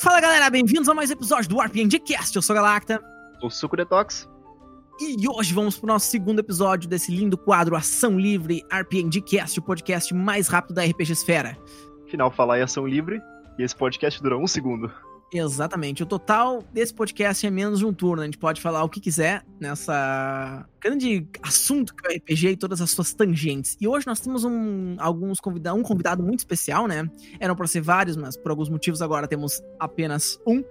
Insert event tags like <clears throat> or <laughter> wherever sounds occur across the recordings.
Fala galera, bem-vindos a mais um episódio do RPG Cast. Eu sou Galacta. O Suco Detox. E hoje vamos pro nosso segundo episódio desse lindo quadro Ação Livre RPG Cast, o podcast mais rápido da RPG Esfera. Final, falar em ação livre. E esse podcast dura um segundo. Exatamente. O total desse podcast é menos de um turno. A gente pode falar o que quiser nessa grande assunto que é o RPG e todas as suas tangentes. E hoje nós temos um, alguns convidados, um convidado muito especial, né? Eram para ser vários, mas por alguns motivos agora temos apenas um.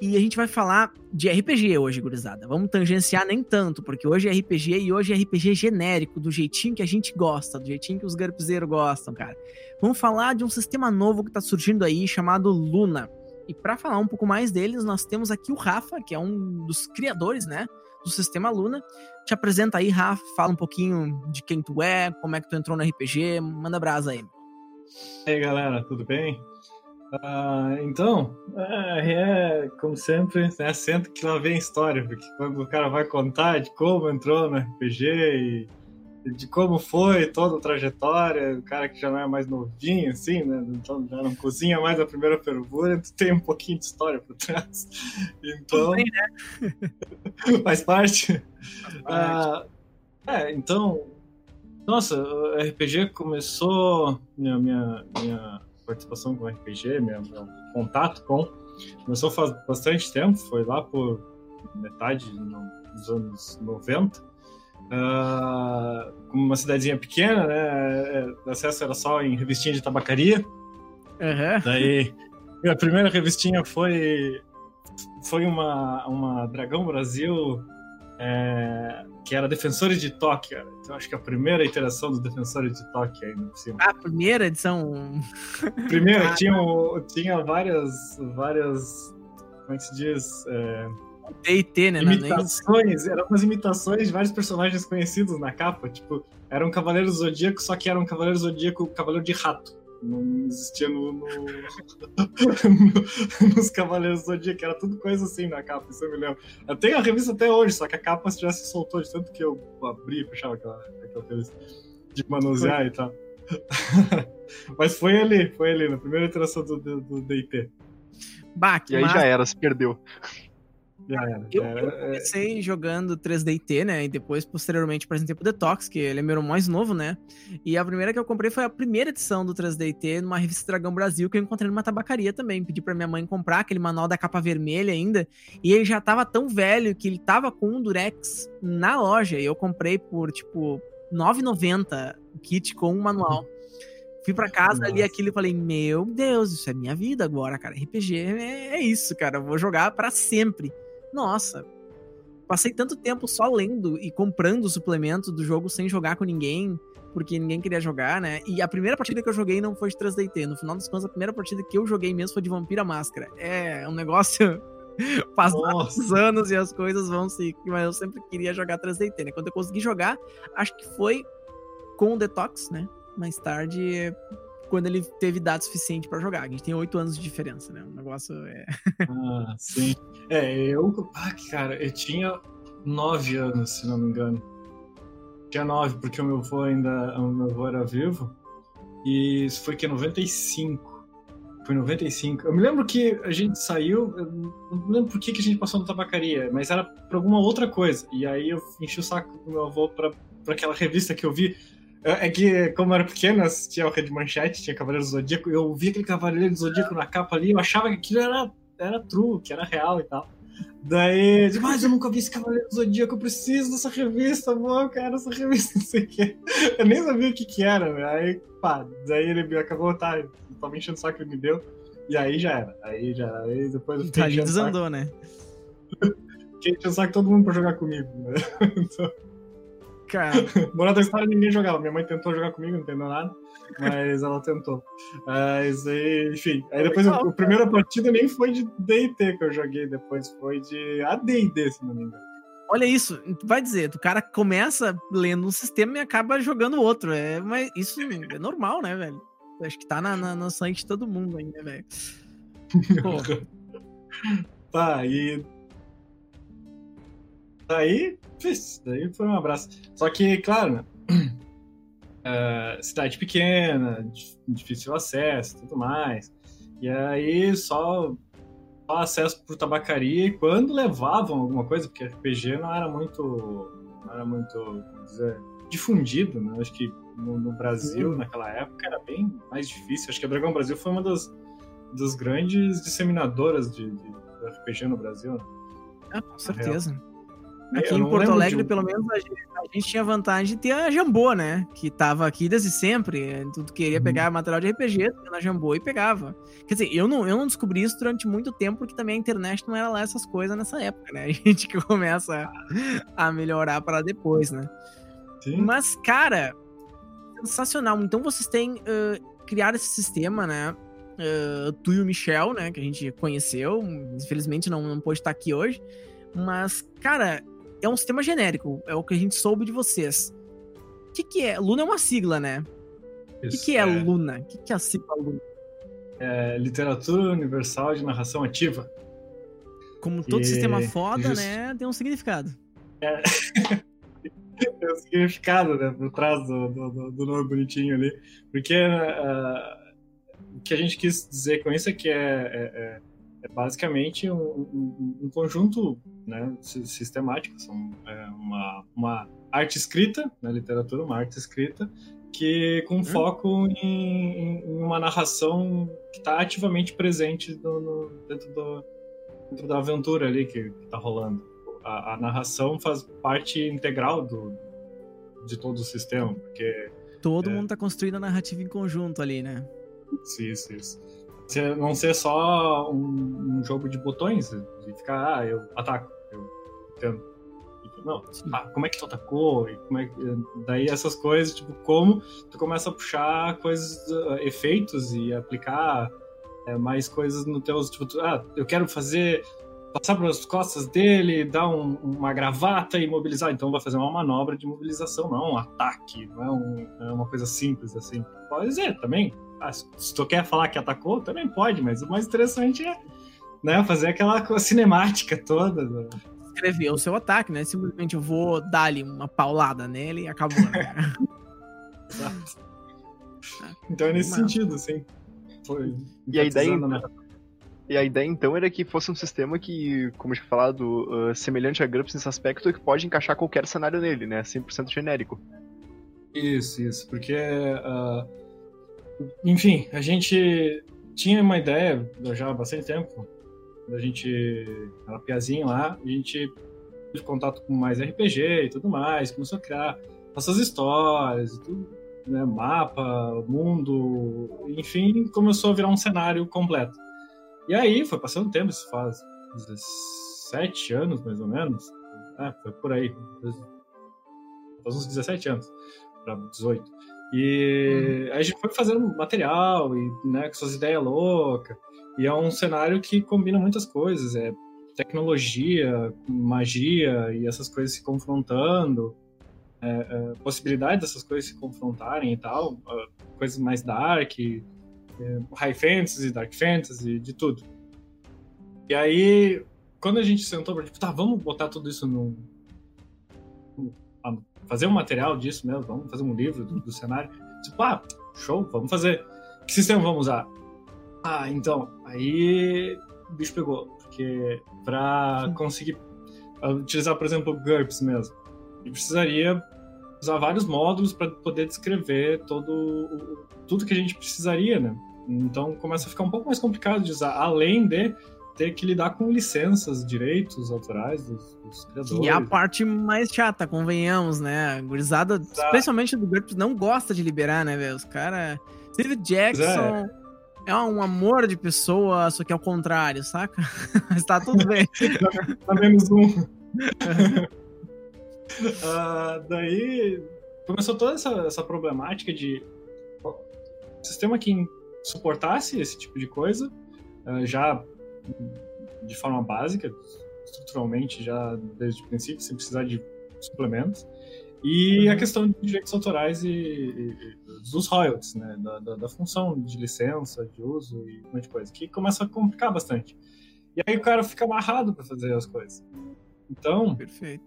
E a gente vai falar de RPG hoje, gurizada. Vamos tangenciar nem tanto, porque hoje é RPG e hoje é RPG genérico, do jeitinho que a gente gosta, do jeitinho que os garpizeiros gostam, cara. Vamos falar de um sistema novo que tá surgindo aí, chamado Luna. E para falar um pouco mais deles, nós temos aqui o Rafa, que é um dos criadores, né, do sistema Luna. Te apresenta aí, Rafa, fala um pouquinho de quem tu é, como é que tu entrou no RPG, manda brasa aí. E aí, galera, tudo bem? Uh, então, é, é, como sempre, né, senta que lá vem história, porque quando o cara vai contar de como entrou no RPG e de como foi toda a trajetória, o cara que já não é mais novinho, assim, né? Então já não cozinha mais a primeira fervura, então tem um pouquinho de história por trás. Então. Bem, né? <laughs> faz parte. Faz parte. Ah, é, então. Nossa, o RPG começou. Minha, minha, minha participação com RPG, meu, meu contato com. Começou faz bastante tempo, foi lá por metade dos anos 90 Uh, uma cidadezinha pequena, né? É, o acesso era só em revistinha de tabacaria. Uhum. Daí, a primeira revistinha foi foi uma, uma Dragão Brasil é, que era Defensores de Tóquio. Então acho que a primeira iteração dos Defensores de Tóquio ainda por cima. A primeira edição. Primeira, ah. tinha, tinha várias, várias. Como é que se diz? É, T&T, né? Imitações, eram umas imitações de vários personagens conhecidos na capa, tipo, era um Cavaleiro Zodíaco, só que era um Cavaleiro Zodíaco Cavaleiro de Rato. Não existia no, no... <laughs> nos Cavaleiros Zodíaco, era tudo coisa assim na capa, isso eu me lembro. Eu tenho a revista até hoje, só que a capa já se soltou de tanto que eu abri e fechava aquela, aquela revista de manusear foi. e tal. <laughs> Mas foi ali, foi ali, na primeira iteração do, do, do DT. Bah, e aí já era, se perdeu. Eu, eu, comecei jogando 3DT, né? E depois, posteriormente, apresentei pro Detox, que ele é meu mais novo, né? E a primeira que eu comprei foi a primeira edição do 3DT numa revista Dragão Brasil, que eu encontrei numa tabacaria também. Pedi pra minha mãe comprar aquele manual da capa vermelha ainda. E ele já tava tão velho que ele tava com um Durex na loja. E eu comprei por, tipo, R$ 9,90 o kit com um manual. Fui pra casa Nossa. ali aquilo e falei, meu Deus, isso é minha vida agora, cara. RPG é, é isso, cara. Eu vou jogar para sempre nossa, passei tanto tempo só lendo e comprando suplementos do jogo sem jogar com ninguém, porque ninguém queria jogar, né? E a primeira partida que eu joguei não foi de 3DT. No final das contas, a primeira partida que eu joguei mesmo foi de Vampira Máscara. É um negócio. <laughs> Passados os anos e as coisas vão se. Mas eu sempre queria jogar 3DT, né? Quando eu consegui jogar, acho que foi com o Detox, né? Mais tarde, quando ele teve idade suficiente para jogar. A gente tem oito anos de diferença, né? O negócio é. <laughs> ah, sim. É, eu. Ah, cara, eu tinha nove anos, se não me engano. Tinha nove, porque o meu avô ainda. O meu avô era vivo. E isso foi que 95. Foi 95. Eu me lembro que a gente saiu. Não lembro por que, que a gente passou na tabacaria, mas era pra alguma outra coisa. E aí eu enchi o saco do meu avô pra, pra aquela revista que eu vi é, é que, como eu era pequeno, assistia o Red Manchete, tinha Cavaleiro do Zodíaco, eu vi aquele Cavaleiro do Zodíaco na capa ali, eu achava que aquilo era, era true, que era real e tal. Daí, mas eu nunca vi esse Cavaleiro do Zodíaco, eu preciso dessa revista, amor, eu quero essa revista, <laughs> não sei o que. Eu nem sabia o que que era, né? Aí, pá, daí ele acabou, tá, tava enchendo o saco que ele me deu, e aí já era. Aí já era. Aí depois eu fiquei tá, desandou, né? <laughs> Fiquei enchendo o saco todo mundo pra jogar comigo, né? <laughs> então... Cara. <laughs> Moral da história, ninguém jogava. Minha mãe tentou jogar comigo, não entendeu nada. Mas ela tentou. Mas aí, enfim. Aí depois, a primeira partida nem foi de DT que eu joguei depois, foi de ADD, se não me engano. Olha isso, vai dizer, o cara começa lendo um sistema e acaba jogando outro. É, mas isso é normal, né, velho? Acho que tá na, na, na sangue de todo mundo ainda, velho. <laughs> tá, e. Daí, daí foi um abraço. Só que, claro, né? uh, <clears throat> cidade pequena, difícil acesso, tudo mais. E aí só, só acesso por tabacaria e quando levavam alguma coisa, porque RPG não era muito, não era muito, dizer, difundido, né? Acho que no, no Brasil, Sim. naquela época, era bem mais difícil. Acho que a Dragão Brasil foi uma das, das grandes disseminadoras de, de, de RPG no Brasil. Né? Ah, com certeza. Aqui em Porto Alegre, de... pelo menos, a gente, a gente, tinha vantagem de ter a Jambô, né? Que tava aqui desde sempre. Tu queria uhum. pegar material de RPG, na Jambô e pegava. Quer dizer, eu não, eu não descobri isso durante muito tempo, porque também a internet não era lá essas coisas nessa época, né? <laughs> A gente que começa a melhorar para depois, né? Sim. Mas, cara, sensacional. Então vocês têm uh, criado esse sistema, né? Uh, tu e o Michel, né? Que a gente conheceu. Infelizmente não, não pôde estar aqui hoje. Mas, cara, é um sistema genérico. É o que a gente soube de vocês. O que, que é? Luna é uma sigla, né? o que, que é, é, Luna? O que, que é a sigla Luna? É Literatura Universal de Narração Ativa. Como todo e... sistema foda, Just... né? Tem um significado. É. <laughs> tem um significado, né? Por trás do, do, do nome bonitinho ali. Porque uh, o que a gente quis dizer com isso é que é, é, é, basicamente um, um, um, conjunto né, sistemático. São, é uma, uma arte escrita, na né, literatura, uma arte escrita, que com hum. foco em, em, uma narração que está ativamente presente no, no, dentro, do, dentro da aventura ali que está rolando a, a, narração faz parte integral do, de todo o sistema, porque... Todo é... mundo está construindo a narrativa em conjunto ali, né? Isso, isso. Não ser só um, um jogo de botões, de ficar, ah, eu ataco, eu tento. Não, ah, como é que tu atacou? E como é que... Daí essas coisas, tipo, como tu começa a puxar coisas, uh, efeitos e aplicar é, mais coisas no teu. Tipo, tu, ah, eu quero fazer passar pelas costas dele, dar um, uma gravata e imobilizar. Então vai fazer uma manobra de mobilização, não é um ataque, não é, um, é uma coisa simples assim. Pode dizer também. Ah, se tu quer falar que atacou, também pode, mas o mais interessante é né, fazer aquela cinemática toda. Né? Escrever o seu ataque, né? Simplesmente eu vou dar ali uma paulada nele e acabou. Né? <laughs> Exato. Então é nesse sentido, assim. Foi e a ideia. Né? E a ideia então era que fosse um sistema que, como eu tinha falado, uh, semelhante a GURPS nesse aspecto, que pode encaixar qualquer cenário nele, né? 100% genérico. Isso, isso, porque. Uh, enfim, a gente tinha uma ideia já há bastante tempo, a gente era piazinho lá, a gente teve contato com mais RPG e tudo mais, começou a criar nossas histórias e tudo, né? Mapa, mundo, enfim, começou a virar um cenário completo. E aí foi passando tempo, isso faz 17 anos mais ou menos. É, foi por aí. Faz uns 17 anos, para 18. E uhum. a gente foi fazendo material e né, com suas ideias loucas. E é um cenário que combina muitas coisas. É tecnologia, magia e essas coisas se confrontando. É, é, possibilidade dessas coisas se confrontarem e tal. É, coisas mais dark, high fantasy, dark fantasy, de tudo. E aí, quando a gente sentou pra tipo, tá, vamos botar tudo isso no. fazer um material disso mesmo, vamos fazer um livro do, do cenário. Tipo, ah, show, vamos fazer. Que sistema vamos usar? Ah, então, aí o bicho pegou. Porque pra conseguir utilizar, por exemplo, GURPS mesmo, ele precisaria usar vários módulos para poder descrever todo tudo que a gente precisaria, né? Então começa a ficar um pouco mais complicado de usar, além de ter que lidar com licenças, direitos autorais dos, dos criadores. E a parte mais chata, convenhamos, né? A gurizada, especialmente do GURPS, não gosta de liberar, né, velho? Os caras. Steve Jackson é. é. um amor de pessoa, só que é o contrário, saca? <laughs> Mas tá tudo bem. <laughs> tá menos um. <laughs> uh, <laughs> daí começou toda essa, essa problemática de sistema que suportasse esse tipo de coisa, uh, já de forma básica, estruturalmente, já desde o princípio, sem precisar de suplementos. E uhum. a questão de direitos autorais e, e, e dos royalties, né? Da, da, da, função de licença, de uso e um monte de coisa, que começa a complicar bastante. E aí o cara fica amarrado para fazer as coisas. Então, Perfeito.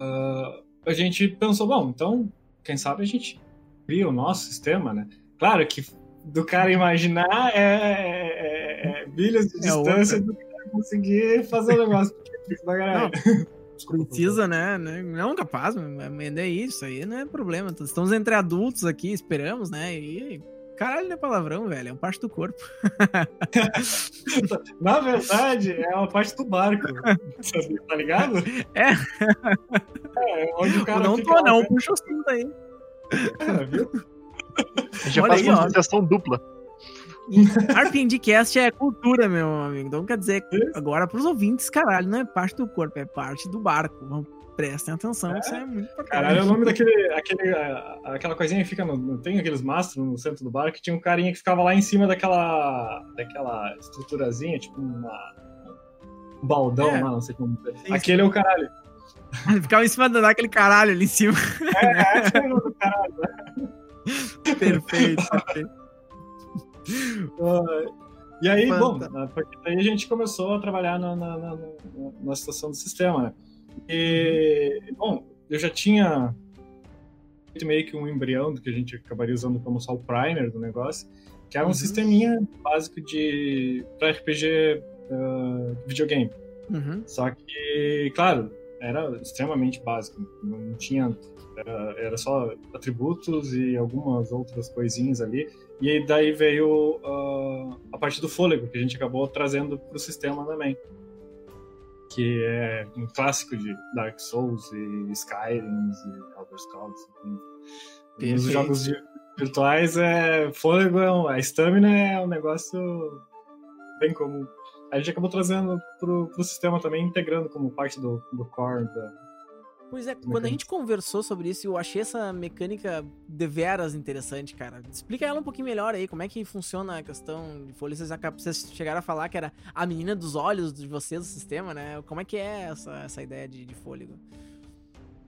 Uh, a gente pensou, bom, então, quem sabe a gente cria o nosso sistema, né? Claro que do cara imaginar é, é, é milhas de é distância outra. do cara conseguir fazer o negócio. <laughs> Não, precisa, né? Não, capaz, mas é isso aí, não é problema. Estamos entre adultos aqui, esperamos, né? E caralho, não é palavrão, velho, é uma parte do corpo. <laughs> Na verdade, é uma parte do barco. tá ligado? É. é onde o cara. Não tô, não, puxa o cinto aí. É, viu? Já faz uma dupla. RPGcast é cultura, meu amigo. Então quer dizer, agora pros ouvintes, caralho, não é parte do corpo, é parte do barco. Prestem atenção, é? isso é muito importante. Caralho, é o nome daquele. Aquele, aquela coisinha que fica no. Tem aqueles mastros no centro do barco que tinha um carinha que ficava lá em cima daquela. daquela estruturazinha, tipo uma. Um baldão é. lá, não sei como. Sim, Aquele sim. é o caralho. <laughs> Ficava em cima daquele caralho ali em cima. É, é, é o caralho. <laughs> perfeito, perfeito. Uh, e aí, bom, aí a gente começou a trabalhar na, na, na, na situação do sistema, né? E, bom, eu já tinha feito meio que um embrião do que a gente acabaria usando como só o primer do negócio, que era um uhum. sisteminha básico de para RPG uh, videogame. Uhum. Só que, claro, era extremamente básico, não tinha era, era só atributos e algumas outras coisinhas ali. E aí daí veio uh, a parte do fôlego, que a gente acabou trazendo para o sistema também. Que é um clássico de Dark Souls e Skyrim e Elder Scrolls. Nos jogos virtuais, é, fôlego, é um, a estamina é um negócio bem comum. A gente acabou trazendo para o sistema também, integrando como parte do, do core da, Pois é, quando a gente conversou sobre isso, eu achei essa mecânica deveras interessante, cara. Explica ela um pouquinho melhor aí, como é que funciona a questão de folha. Vocês, vocês chegaram a falar que era a menina dos olhos de vocês do sistema, né? Como é que é essa, essa ideia de, de fôlego?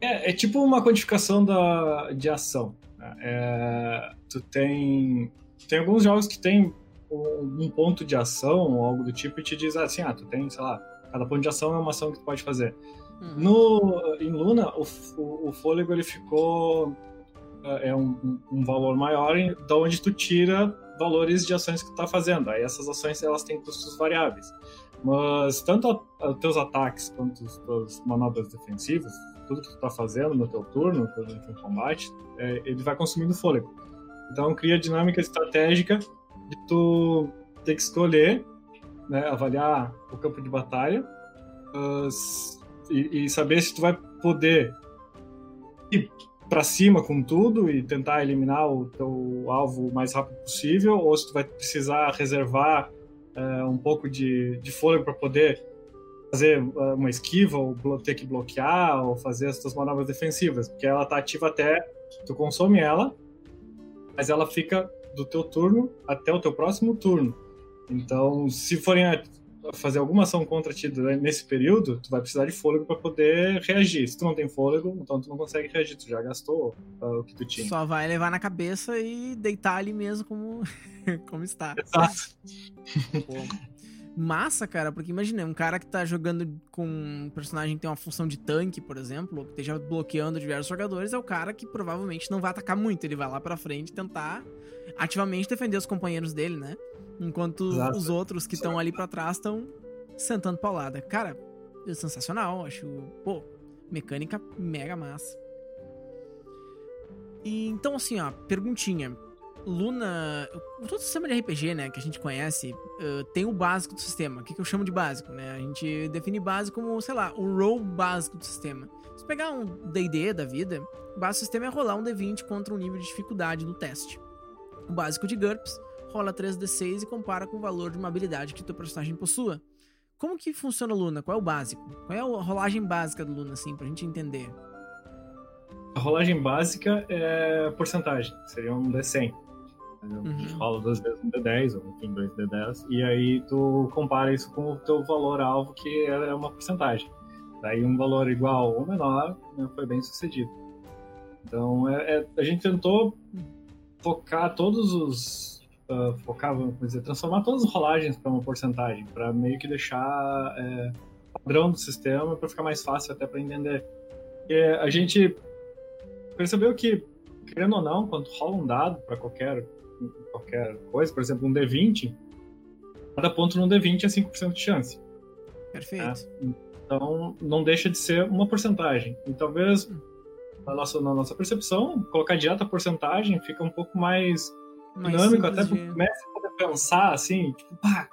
É, é tipo uma codificação da, de ação. Né? É, tu tem, tem alguns jogos que tem um ponto de ação ou algo do tipo e te diz assim, ah, tu tem, sei lá, cada ponto de ação é uma ação que tu pode fazer. Uhum. No, em Luna, o, o, o, fôlego ele ficou é, é um, um valor maior em, da onde tu tira valores de ações que tu tá fazendo. Aí essas ações elas têm custos variáveis. Mas tanto os teus ataques quanto as tuas manobras defensivas, tudo que tu tá fazendo no teu turno, durante um combate, é, ele vai consumindo fôlego. Então cria dinâmica estratégica de tu ter que escolher, né, avaliar o campo de batalha, e, saber se tu vai poder ir para cima com tudo e tentar eliminar o teu alvo o mais rápido possível, ou se tu vai precisar reservar é, um pouco de, de fôlego para poder fazer é, uma esquiva, ou ter que bloquear, ou fazer as tuas manobras defensivas, porque ela tá ativa até tu consome ela, mas ela fica do teu turno até o teu próximo turno. Então, se forem fazer alguma ação contra ti nesse período, tu vai precisar de fôlego para poder reagir. Se tu não tem fôlego, então tu não consegue reagir, tu já gastou uh, o que tu tinha. Só vai levar na cabeça e deitar ali mesmo como, <laughs> como está. Exato. Massa, cara, porque imagina, um cara que tá jogando com um personagem que tem uma função de tanque, por exemplo, ou que esteja bloqueando diversos jogadores, é o cara que provavelmente não vai atacar muito, ele vai lá pra frente tentar ativamente defender os companheiros dele, né? Enquanto Exato. os outros que estão ali para trás estão sentando paulada. Cara, é sensacional, acho, pô, mecânica mega massa. E então assim, ó, perguntinha. Luna, todo sistema de RPG, né, que a gente conhece, uh, tem o básico do sistema. O que, que eu chamo de básico, né? A gente define básico como, sei lá, o role básico do sistema. Se pegar um D&D da vida, o básico do sistema é rolar um D20 contra um nível de dificuldade no teste. O básico de GURPS rola 3d6 e compara com o valor de uma habilidade que teu personagem possua. Como que funciona o Luna? Qual é o básico? Qual é a rolagem básica do Luna, assim, pra gente entender? A rolagem básica é porcentagem, seria um D100. Uhum. Rola duas vezes um D10, ou enfim, dois D10, e aí tu compara isso com o teu valor-alvo, que é uma porcentagem. Daí um valor igual ou menor né, foi bem sucedido. Então é, é, a gente tentou focar todos os uh, focava, vamos dizer, transformar todas as rolagens para uma porcentagem, para meio que deixar é, padrão do sistema para ficar mais fácil até para entender. E a gente percebeu que querendo ou não, quando rola um dado para qualquer, qualquer coisa, por exemplo, um D20, cada ponto no D20 é 5% de chance. Perfeito. Né? Então, não deixa de ser uma porcentagem. E talvez, na nossa, na nossa percepção, colocar direto a porcentagem fica um pouco mais, mais dinâmico, até porque começa a pensar assim, tipo, pá,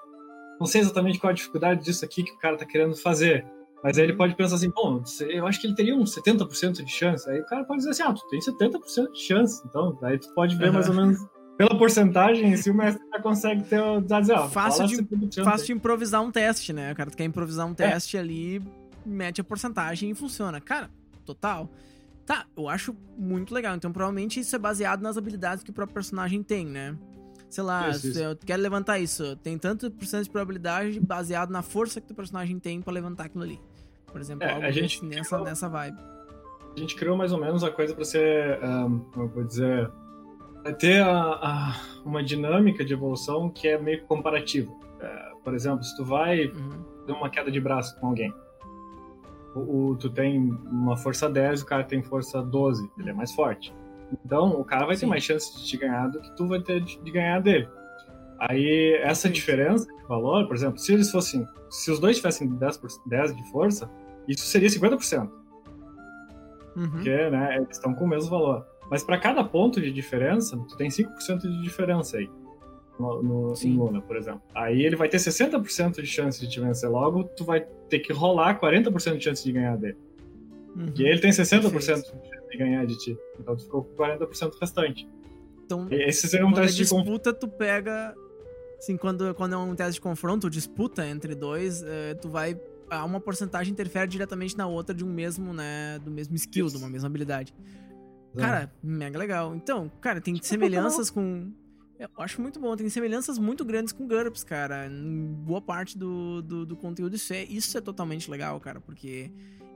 não sei exatamente qual a dificuldade disso aqui que o cara tá querendo fazer. Mas aí ele uhum. pode pensar assim, bom, eu acho que ele teria uns 70% de chance. Aí o cara pode dizer assim, ah, tu tem 70% de chance. Então, aí tu pode ver uhum. mais ou menos pela porcentagem, se o mestre já consegue ter, dizer, ó, fácil, de, fácil de improvisar um teste, né? O cara tu quer improvisar um é. teste é. ali, mete a porcentagem e funciona. Cara, total. Tá, eu acho muito legal. Então, provavelmente isso é baseado nas habilidades que o próprio personagem tem, né? Sei lá, isso, isso. eu quero levantar isso. Tem tanto por cento de probabilidade baseado na força que o personagem tem para levantar aquilo ali. Por exemplo, é, a gente nessa, criou, nessa vibe. A gente criou mais ou menos a coisa para ser, um, como eu vou dizer, ter a, a, uma dinâmica de evolução que é meio comparativa. É, por exemplo, se tu vai uhum. ter uma queda de braço com alguém, o, o, tu tem uma força 10 e o cara tem força 12, ele é mais forte. Então, o cara vai Sim. ter mais chance de te ganhar do que tu vai ter de, de ganhar dele. Aí, essa Sim. diferença de valor, por exemplo, se eles fossem. Se os dois tivessem 10, por, 10 de força, isso seria 50%. Uhum. Porque, né, eles estão com o mesmo valor. Mas para cada ponto de diferença, tu tem 5% de diferença aí. No, no, no Luna, por exemplo. Aí ele vai ter 60% de chance de te vencer logo, tu vai ter que rolar 40% de chance de ganhar dele. Uhum. E ele tem 60% Perfeito. de ganhar de ti. Então tu ficou com 40% restante. Então, esse seria um teste de disputa, de tu pega. Assim, quando, quando é um teste de confronto, disputa entre dois, é, tu vai. Uma porcentagem interfere diretamente na outra de um mesmo, né? Do mesmo skill, Isso. de uma mesma habilidade. Cara, mega legal. Então, cara, tem semelhanças com. Eu acho muito bom, tem semelhanças muito grandes com GURPS, cara. Em boa parte do, do, do conteúdo, isso é, isso é totalmente legal, cara, porque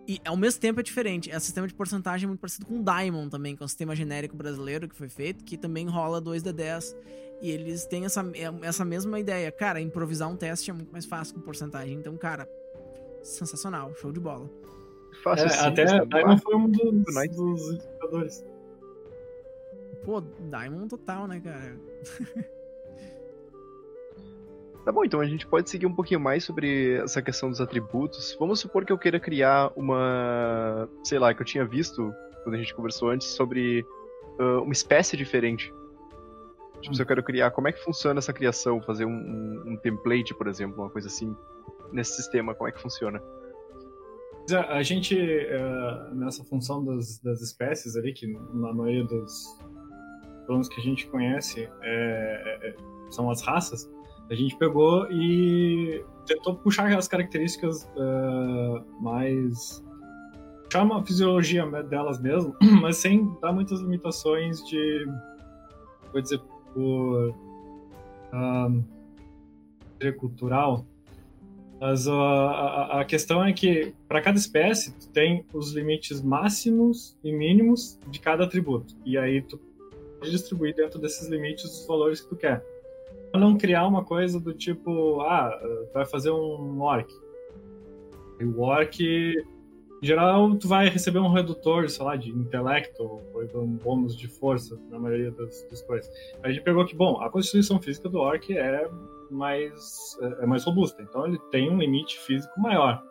e ao mesmo tempo é diferente. É um sistema de porcentagem muito parecido com o Diamond também, que é um sistema genérico brasileiro que foi feito, que também rola 2D10. E eles têm essa, é, essa mesma ideia. Cara, improvisar um teste é muito mais fácil com porcentagem. Então, cara, sensacional, show de bola. Fácil, é, sim, até Diamond foi um dos, dos indicadores. Pô, Diamond total, né, cara? Tá bom, então a gente pode seguir um pouquinho mais sobre essa questão dos atributos. Vamos supor que eu queira criar uma. Sei lá, que eu tinha visto quando a gente conversou antes sobre uh, uma espécie diferente. Tipo, hum. se eu quero criar, como é que funciona essa criação? Fazer um, um, um, template, por exemplo, uma coisa assim, nesse sistema, como é que funciona? A gente, uh, nessa função das, das espécies ali, que na maioria dos planos que a gente conhece é, é, são as raças, a gente pegou e tentou puxar as características uh, mais. puxar uma fisiologia delas mesmo, <clears throat> mas sem dar muitas limitações de. vou dizer, por. Uh, cultural. Mas uh, a, a, questão é que, para cada espécie, tu tem os limites máximos e mínimos de cada atributo. E aí tu pode distribuir dentro desses limites os valores que tu quer não criar uma coisa do tipo, ah, vai fazer um orc. E o orc, em geral, tu vai receber um redutor, sei lá, de intelecto, ou um bônus de força, na maioria das, das coisas. A gente pegou que, bom, a constituição física do orc é mais, é mais robusta, então ele tem um limite físico maior.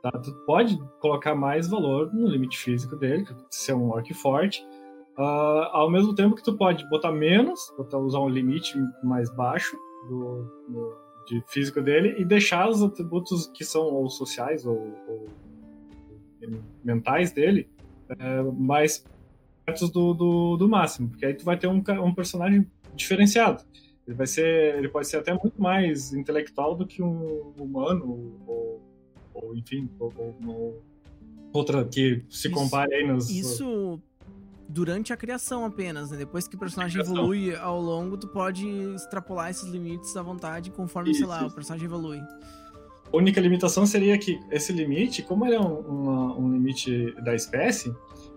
Tá? Tu pode colocar mais valor no limite físico dele, ser um orc forte, Uh, ao mesmo tempo que tu pode botar menos, botar, usar um limite mais baixo do, do, de físico dele e deixar os atributos que são ou sociais ou, ou mentais dele é, mais perto do, do, do, máximo, porque aí tu vai ter um, um personagem diferenciado. Ele vai ser, ele pode ser até muito mais intelectual do que um humano ou, ou enfim, ou, ou outra que se compare aí nos isso durante a criação apenas, né? Depois que o personagem evolui ao longo, tu pode extrapolar esses limites à vontade conforme, isso, sei lá, isso. o personagem evolui. A única limitação seria que esse limite, como ele é um, uma, um limite da espécie,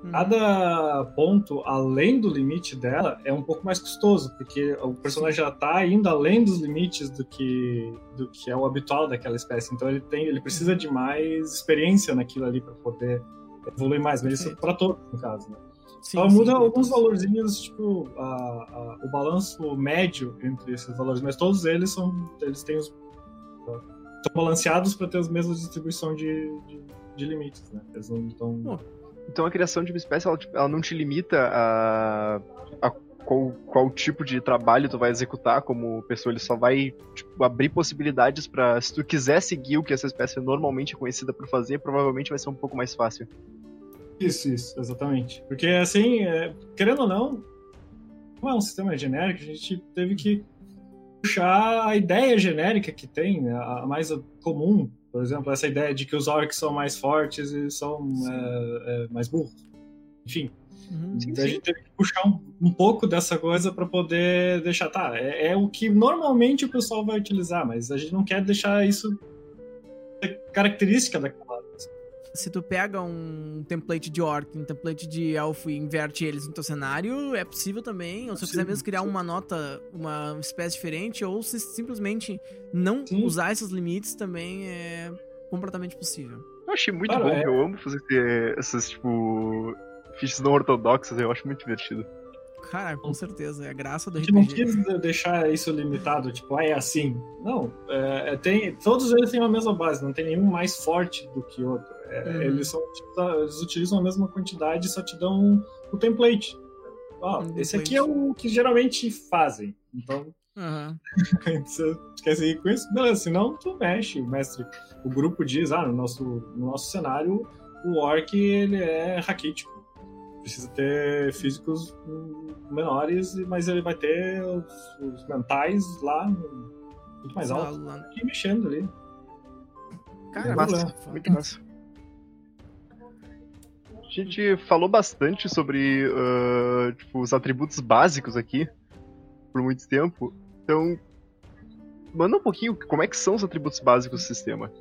uhum. cada ponto além do limite dela é um pouco mais custoso, porque o personagem já está indo além dos limites do que, do que é o habitual daquela espécie. Então ele, tem, ele precisa de mais experiência naquilo ali para poder evoluir mais, mas isso para todos, no caso, né? Sim, muda sim, alguns valorzinhos, tipo, a, a, o balanço médio entre esses valores, mas todos eles são. Eles têm os. Estão balanceados para ter as mesmas distribuição de, de, de, limites, né? Eles não estão. Então a criação de uma espécie ela, ela não te limita a, a qual, qual tipo de trabalho tu vai executar como pessoa, ele só vai tipo, abrir possibilidades para se tu quiser seguir o que essa espécie normalmente é conhecida por fazer, provavelmente vai ser um pouco mais fácil. Isso, isso, exatamente. Porque, assim, é, querendo ou não, como é um sistema genérico, a gente teve que puxar a ideia genérica que tem, a mais comum, por exemplo, essa ideia de que os orcs são mais fortes e são é, é, mais burros. Enfim. Uhum, então a gente teve que puxar um, um pouco dessa coisa para poder deixar. Tá, é, é, o que normalmente o pessoal vai utilizar, mas a gente não quer deixar isso característica da se tu pega um template de orc, um template de elfo e inverte eles no teu cenário, é possível também. Ou se você quiser mesmo criar sim. uma nota, uma espécie diferente, ou se simplesmente não sim. usar esses limites também é completamente possível. Eu achei muito Cara, bom, é... eu amo fazer essas, tipo, fichas não ortodoxas, eu acho muito divertido. Cara, com certeza, é a graça do RPG. A gente não quis deixar isso limitado, tipo, ah, é assim. Não, é, é, tem, todos eles têm a mesma base, não tem nenhum mais forte do que outro. É, uhum. eles, tipo, eles utilizam a mesma quantidade e só te dão o template. Ah, um esse aqui é o que geralmente fazem. Então, Uhum. <laughs> você quer seguir com isso? Beleza, senão tu mexe. O mestre, o grupo diz, ah, no nosso, no nosso cenário, o orc ele é raquítico precisa ter físicos menores, mas ele vai ter os, os mentais lá muito mais alto e mexendo ali. Cara, é massa, muito massa. A gente falou bastante sobre uh, tipo, os atributos básicos aqui por muito tempo. Então, manda um pouquinho como é que são os atributos básicos do sistema.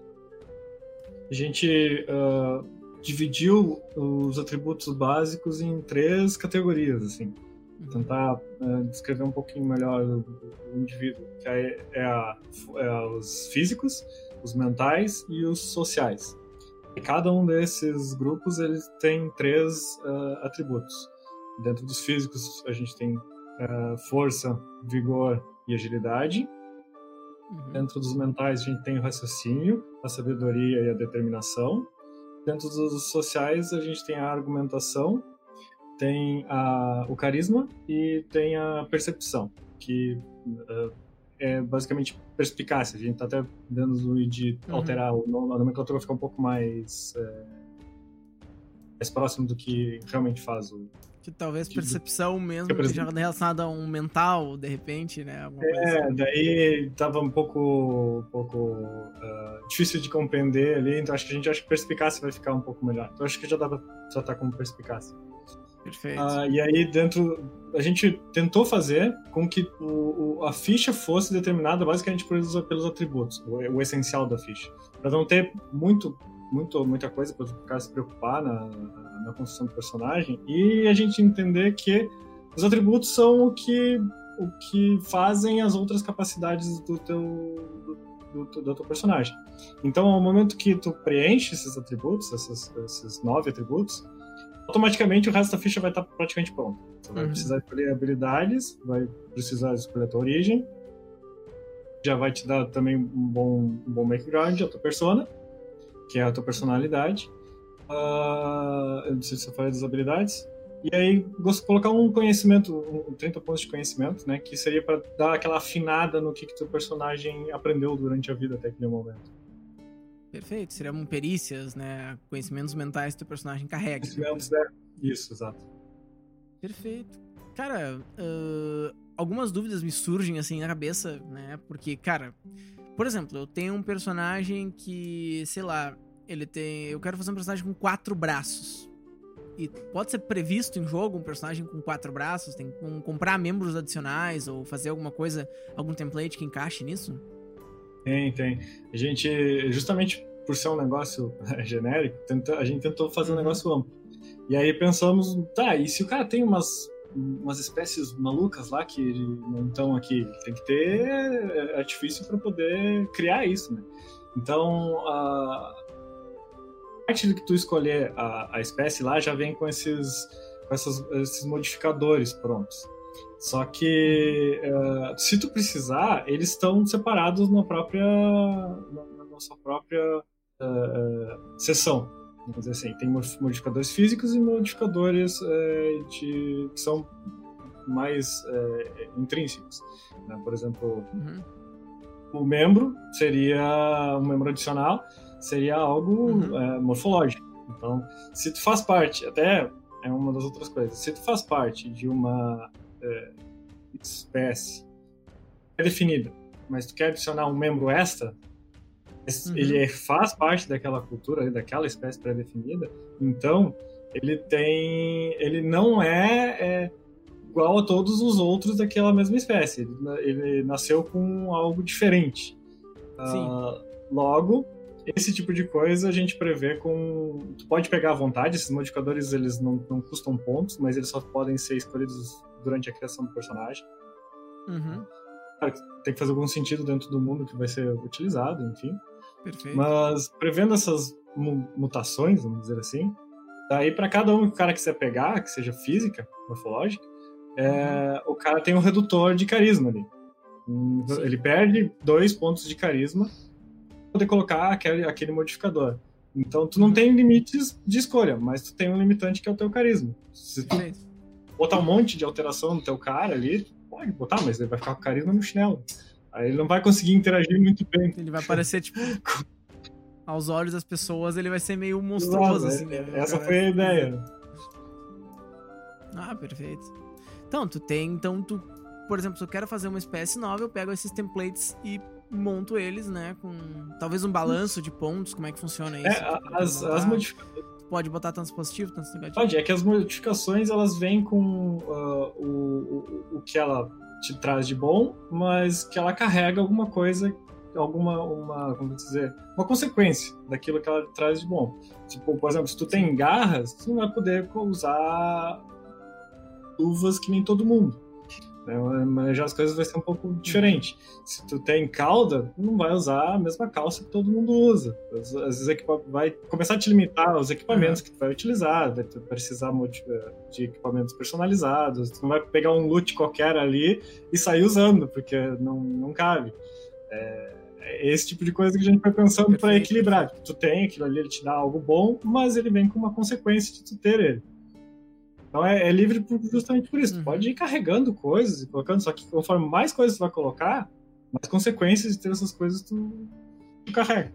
A gente uh, dividiu os atributos básicos em três categorias, assim. Uhum. Tentar uh, descrever um pouquinho melhor o, o indivíduo, que é, é, a, é, os físicos, os mentais e os sociais. E cada um desses grupos ele tem três uh, atributos. Dentro dos físicos a gente tem uh, força, vigor e agilidade. Uhum. Dentro dos mentais a gente tem o raciocínio, a sabedoria e a determinação. Dentro dos sociais, a gente tem a argumentação, tem a, o carisma e tem a percepção, que uh, é basicamente perspicácia. A gente está até dando de uhum. alterar uhum. a nomenclatura ficar um pouco mais, é, mais próximo do que realmente faz o, que talvez percepção mesmo que esteja relacionada a um mental, de repente, né? é, assim. daí tava um pouco, um pouco uh, difícil de compreender ali, então acho que a gente acha que perspicácia vai ficar um pouco melhor. Então acho que já dá pra tratar como perspicácia. Perfeito. Uh, e aí dentro, a gente tentou fazer com que o, o, a ficha fosse determinada basicamente pelos, pelos atributos, o, o essencial da ficha. Para não ter muito muito, muita coisa para cara se preocupar na, na, construção do personagem e a gente entender que os atributos são o que, o que fazem as outras capacidades do teu, do, do, do teu personagem. Então, ao momento que tu preenche esses atributos, esses, esses nove atributos, automaticamente o resto da ficha vai estar praticamente pronto. Você vai uhum. precisar escolher habilidades, vai precisar escolher a tua origem, já vai te dar também um bom, um bom background, a tua persona, que é a tua personalidade. Uh, eu não sei se eu falei das habilidades. E aí, colocar um conhecimento, um 30 pontos de conhecimento, né? Que seria para dar aquela afinada no que, que teu personagem aprendeu durante a vida até aquele momento. Perfeito. Seriam perícias, né? Conhecimentos mentais que teu personagem carrega. Conhecimentos, é. Isso, exato. Perfeito. Cara, uh, algumas dúvidas me surgem assim na cabeça, né? Porque, cara, por exemplo, eu tenho um personagem que, sei lá, ele tem. Eu quero fazer um personagem com quatro braços. E pode ser previsto em jogo um personagem com quatro braços? Tem que comprar membros adicionais ou fazer alguma coisa, algum template que encaixe nisso? Tem, tem. A gente, justamente por ser um negócio <laughs> genérico, a gente tentou fazer um uhum. negócio amplo. E aí pensamos, tá, e se o cara tem umas umas espécies malucas lá que não estão aqui. Tem que ter artifício para poder criar isso, né? Então, a parte que tu escolher a, a espécie lá já vem com esses com essas, esses modificadores prontos. Só que uh, se tu precisar, eles estão separados na própria na, nossa própria uh, seção. Vamos dizer assim, tem modificadores físicos e modificadores uh, de, que são mais intrínsecos. Né? Por exemplo, uhum. o membro seria um membro adicional, seria algo uhum. morfológico. Então, se tu faz parte, até é uma das outras coisas, se tu faz parte de uma é, espécie é definida, mas tu quer adicionar um membro extra, uhum. ele é, faz parte daquela cultura, daquela espécie pré-definida, então ele tem, ele não é, é, igual a todos os outros daquela mesma espécie. Ele, ele nasceu com algo diferente. Uh, logo, esse tipo de coisa a gente prevê com. Tu pode pegar à vontade, esses modificadores eles não, não custam pontos, mas eles só podem ser escolhidos durante a criação do personagem. Uhum. Claro, tem que fazer algum sentido dentro do mundo que vai ser utilizado, enfim. Perfeito. Mas prevendo essas mutações, vamos dizer assim, daí para cada um que o cara quiser pegar, que seja física, morfológica, é, uhum. o cara tem um redutor de carisma ali. Sim. Ele perde dois pontos de carisma poder colocar aquele, aquele modificador. Então tu não tem limites de escolha, mas tu tem um limitante que é o teu carisma. Se tu botar um monte de alteração no teu cara ali, pode botar, mas ele vai ficar com carisma no chinelo. Aí ele não vai conseguir interagir muito bem. Ele vai parecer tipo. aos olhos das pessoas, ele vai ser meio monstruoso, assim, né? Essa foi a ideia. Ah, perfeito. Então, tu tem. Então, tu. Por exemplo, se eu quero fazer uma espécie nova, eu pego esses templates e monto eles, né? Com talvez um balanço de pontos, como é que funciona isso? É, as, as modificações. Pode botar tantos positivos, tantos negativos? Pode, é que as modificações elas vêm com uh, o, o, o que ela te traz de bom, mas que ela carrega alguma coisa, alguma, uma, como dizer, uma consequência daquilo que ela traz de bom. Tipo, por exemplo, se tu tem garras, tu não vai poder usar luvas que nem todo mundo. Né? Manejar as coisas vai ser um pouco diferente. Se tu tem cauda, não vai usar a mesma calça que todo mundo usa. Às vezes vai começar a te limitar os equipamentos uhum. que tu vai utilizar, vai precisar de equipamentos personalizados. Tu não vai pegar um loot qualquer ali e sair usando, porque não, não cabe. É, é esse tipo de coisa que a gente vai pensando para equilibrar. Tu tem aquilo ali, ele te dá algo bom, mas ele vem com uma consequência de tu ter ele. Então é, é livre justamente por isso. Uhum. Pode ir carregando coisas e colocando, só que conforme mais coisas tu vai colocar, mais consequências de ter essas coisas tu, tu carrega.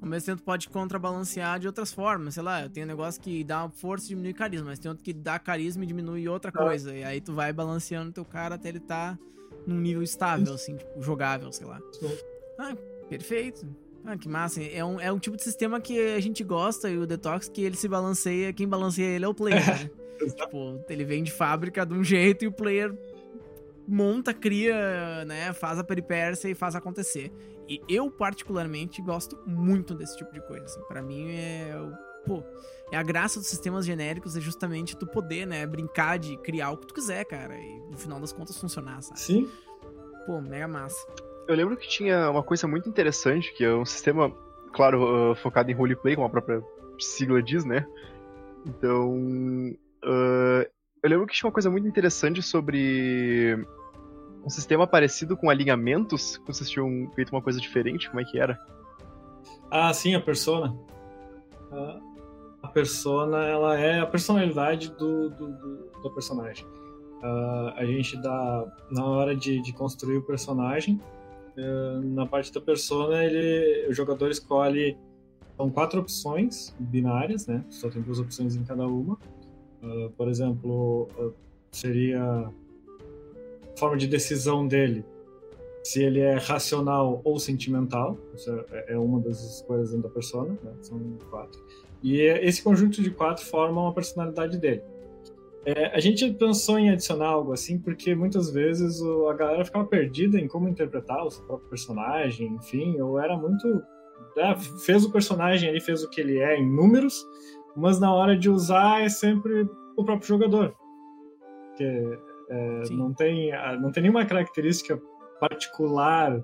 Ao mesmo tempo pode contrabalancear de outras formas. Sei lá, eu tenho um negócio que dá força e diminui carisma, mas tem outro que dá carisma e diminui outra ah. coisa. E aí tu vai balanceando teu cara até ele tá num nível estável, assim, tipo, jogável, sei lá. Sim. Ah, perfeito. Ah, que massa. É um, é um tipo de sistema que a gente gosta e o Detox que ele se balanceia, quem balanceia ele é o player, <laughs> né? Tipo, ele vem de fábrica de um jeito e o player monta, cria, né, faz a peripécia e faz acontecer. E eu, particularmente, gosto muito desse tipo de coisa. Assim. Para mim, é. Pô, é a graça dos sistemas genéricos é justamente tu poder, né, brincar de criar o que tu quiser, cara. E no final das contas funcionar, sabe? Sim. Pô, mega massa. Eu lembro que tinha uma coisa muito interessante, que é um sistema, claro, uh, focado em roleplay, como a própria sigla diz, né? Então, Uh, eu lembro que tinha uma coisa muito interessante sobre um sistema parecido com alinhamentos, que vocês tinham feito uma coisa diferente, como é que era? Ah, sim, a persona. a persona, ela é a personalidade do, do, do, do personagem. Uh, a gente dá, na hora de, de construir o personagem, uh, na parte da persona, ele, o jogador escolhe, são quatro opções binárias, né? Só tem duas opções em cada uma. Uh, por exemplo, uh, seria a forma de decisão dele, se ele é racional ou sentimental, isso é, é uma das escolhas da persona, né? são quatro. E esse conjunto de quatro forma uma personalidade dele. É, a gente pensou em adicionar algo assim porque muitas vezes o, a galera ficava perdida em como interpretar o seu próprio personagem, enfim, ou era muito. É, fez o personagem ali, fez o que ele é em números, mas na hora de usar é sempre o próprio jogador. Que é, não, tem, não tem nenhuma característica particular,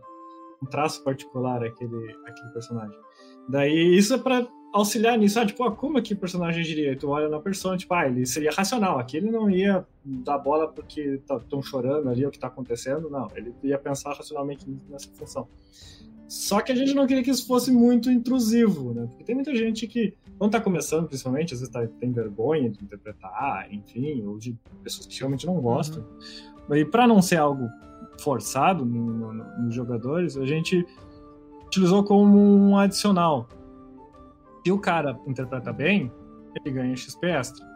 um traço particular aquele, aquele personagem. Daí isso é para auxiliar nisso. Ah, tipo, ah, como é que o personagem diria? Tu olha na persona, tipo, ah, ele seria racional. Aqui ele não ia dar bola porque estão tá, chorando ali o que está acontecendo. Não, ele ia pensar racionalmente nessa função. Só que a gente não queria que isso fosse muito intrusivo, né? Porque tem muita gente que, quando tá começando, principalmente, às vezes tá, tem vergonha de interpretar, enfim, ou de pessoas que realmente não gostam. Uhum. E para não ser algo forçado nos no, no jogadores, a gente utilizou como um adicional. Se o cara interpreta bem, ele ganha XP extra.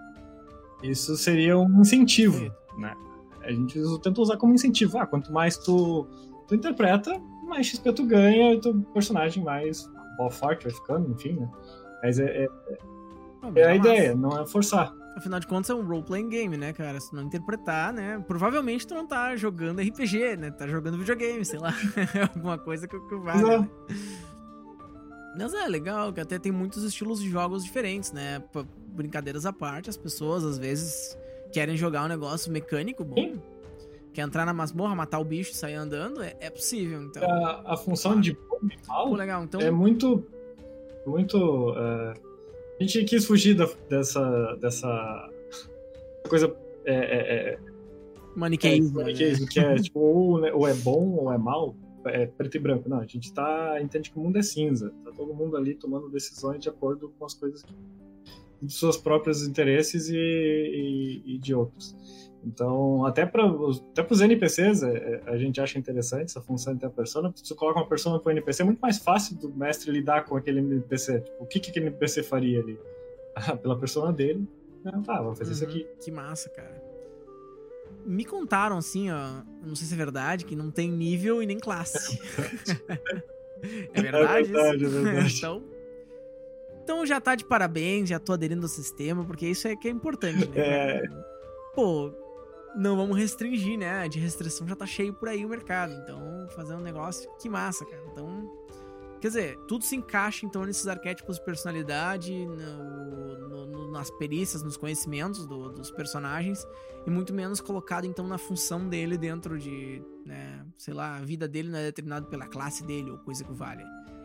Isso seria um incentivo, né? A gente tenta usar como incentivo. Ah, quanto mais tu, tu interpreta, mais XP tu ganha, e teu personagem mais forte vai ficando, enfim, né? Mas é, é, é, é a ideia, não é forçar. Afinal de contas, é um role-playing game, né, cara? Se não interpretar, né? Provavelmente tu não tá jogando RPG, né? Tá jogando videogame, sei lá. <laughs> Alguma coisa que, que vale. Né? Mas é legal, que até tem muitos estilos de jogos diferentes, né? Brincadeiras à parte, as pessoas às vezes querem jogar um negócio mecânico bom. Sim quer entrar na masmorra, matar o bicho e sair andando, é, é possível. Então. A, a função de bom e mal Pô, legal, então... é muito. Muito. Uh, a gente quis fugir da, dessa, dessa coisa. É, é, é maniqueísmo. É, maniqueísmo, né? que é <laughs> tipo, ou, ou é bom ou é mal. É preto e branco. Não, a gente tá. entende que o mundo é cinza. Tá todo mundo ali tomando decisões de acordo com as coisas que. de seus próprios interesses e, e, e de outros. Então, até para até os NPCs, é, é, a gente acha interessante essa função de ter a persona. Se você coloca uma persona o NPC, é muito mais fácil do mestre lidar com aquele NPC. Tipo, o que, que aquele NPC faria ali? <laughs> Pela persona dele, ah, tá, vamos fazer uhum, isso aqui. Que massa, cara. Me contaram, assim, ó, não sei se é verdade, que não tem nível e nem classe. é <laughs> verdade? É verdade, isso? é verdade. <laughs> então, então já tá de parabéns, já tô aderindo ao sistema, porque isso é que é importante, né? É... Pô, não vamos restringir, né? De restrição já tá cheio por aí o mercado. Então, fazer um negócio, que massa, cara. Então, quer dizer, tudo se encaixa então nesses arquétipos de personalidade, no, no, no, nas perícias, nos conhecimentos do, dos personagens, e muito menos colocado então na função dele dentro de, né, sei lá, a vida dele não é determinada pela classe dele ou coisa que vale.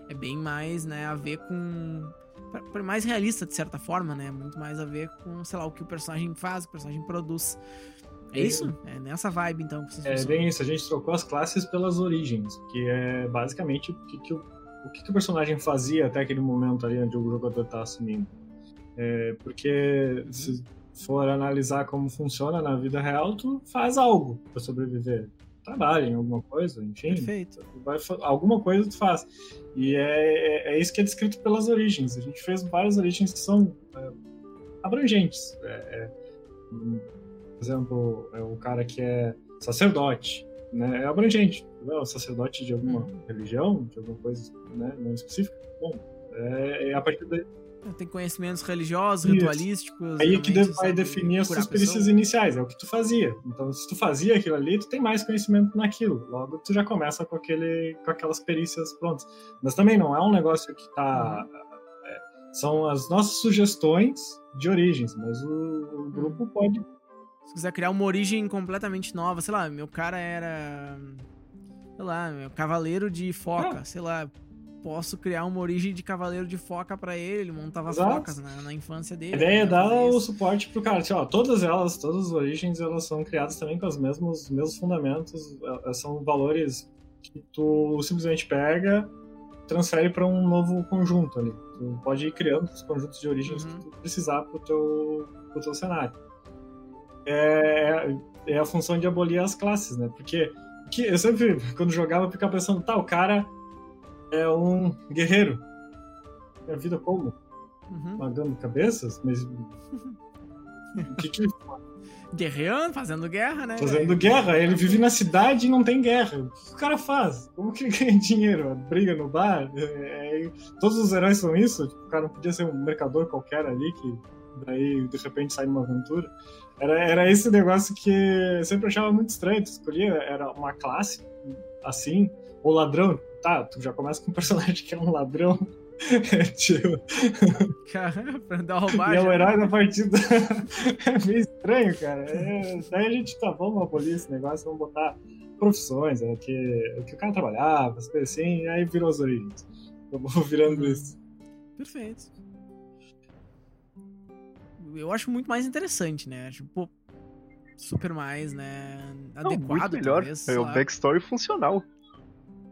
É bem mais, né, a ver com mais realista de certa forma, né? Muito mais a ver com, sei lá, o que o personagem faz, o personagem produz. É isso? É nessa vibe, então. Que é bem isso. A gente trocou as classes pelas origens, que é basicamente o que, que o, o, que, que o personagem fazia até aquele momento ali onde o jogador está assumindo. É, porque se for analisar como funciona na vida real, tu faz algo para sobreviver. Trabalha em alguma coisa, enfim. Perfeito. Vai, alguma coisa tu faz. E é, é, é, isso que é descrito pelas origens. A gente fez várias origens que são é, abrangentes. É, é por exemplo, é o cara que é sacerdote, né? É abrangente. É o sacerdote de alguma uhum. religião, de alguma coisa né, não específica. Bom, é, é a partir daí. Tem conhecimentos religiosos, Isso. ritualísticos. Aí que vai definir as suas perícias iniciais, é o que tu fazia. Então, se tu fazia aquilo ali, tu tem mais conhecimento naquilo. Logo, tu já começa com, aquele, com aquelas perícias prontas. Mas também não é um negócio que tá. Uhum. É, são as nossas sugestões de origens, mas o, o grupo pode se quiser criar uma origem completamente nova, sei lá, meu cara era. Sei lá, meu cavaleiro de foca, ah. sei lá. Posso criar uma origem de cavaleiro de foca para ele, ele montava Exato. focas na, na, infância dele. A ideia é dar o suporte pro cara. Tipo, ó, todas elas, todas as origens, elas são criadas também com os mesmos, mesmos fundamentos, são valores que tu simplesmente pega, transfere para um novo conjunto ali. Tu pode ir criando os conjuntos de origens uhum. que tu precisar pro teu, pro teu cenário é, é a função de abolir as classes, né? Porque que eu sempre, quando jogava, ficava pensando, tá, o cara é um guerreiro. É a vida como? Uhum. Magando cabeças? Mas. o <laughs> que que ele faz? Guerreando, fazendo guerra, né? Fazendo guerra. Ele vive na cidade e não tem guerra. O que o cara faz? Como que ele ganha <laughs> dinheiro? Briga no bar? É, é, todos os heróis são isso? Tipo, o cara não podia ser um mercador qualquer ali que daí de repente sai numa aventura. Era, era esse negócio que eu sempre achava muito estranho. Tu escolhia, era uma classe assim, ou ladrão. Tá, tu já começa com um personagem que é um ladrão. <laughs> tipo... Caramba, dar roubagem. E é o herói da partida. <laughs> é meio estranho, cara. É, daí a gente tá, vamos abolir esse negócio, vamos botar profissões, é, que, o que o cara trabalhava, as coisas assim, e aí virou as origens. Eu vou <laughs> virando isso. Perfeito. Eu acho muito mais interessante, né? Tipo, super mais, né? Não, Adequado, muito melhor. talvez, é o backstory funcional.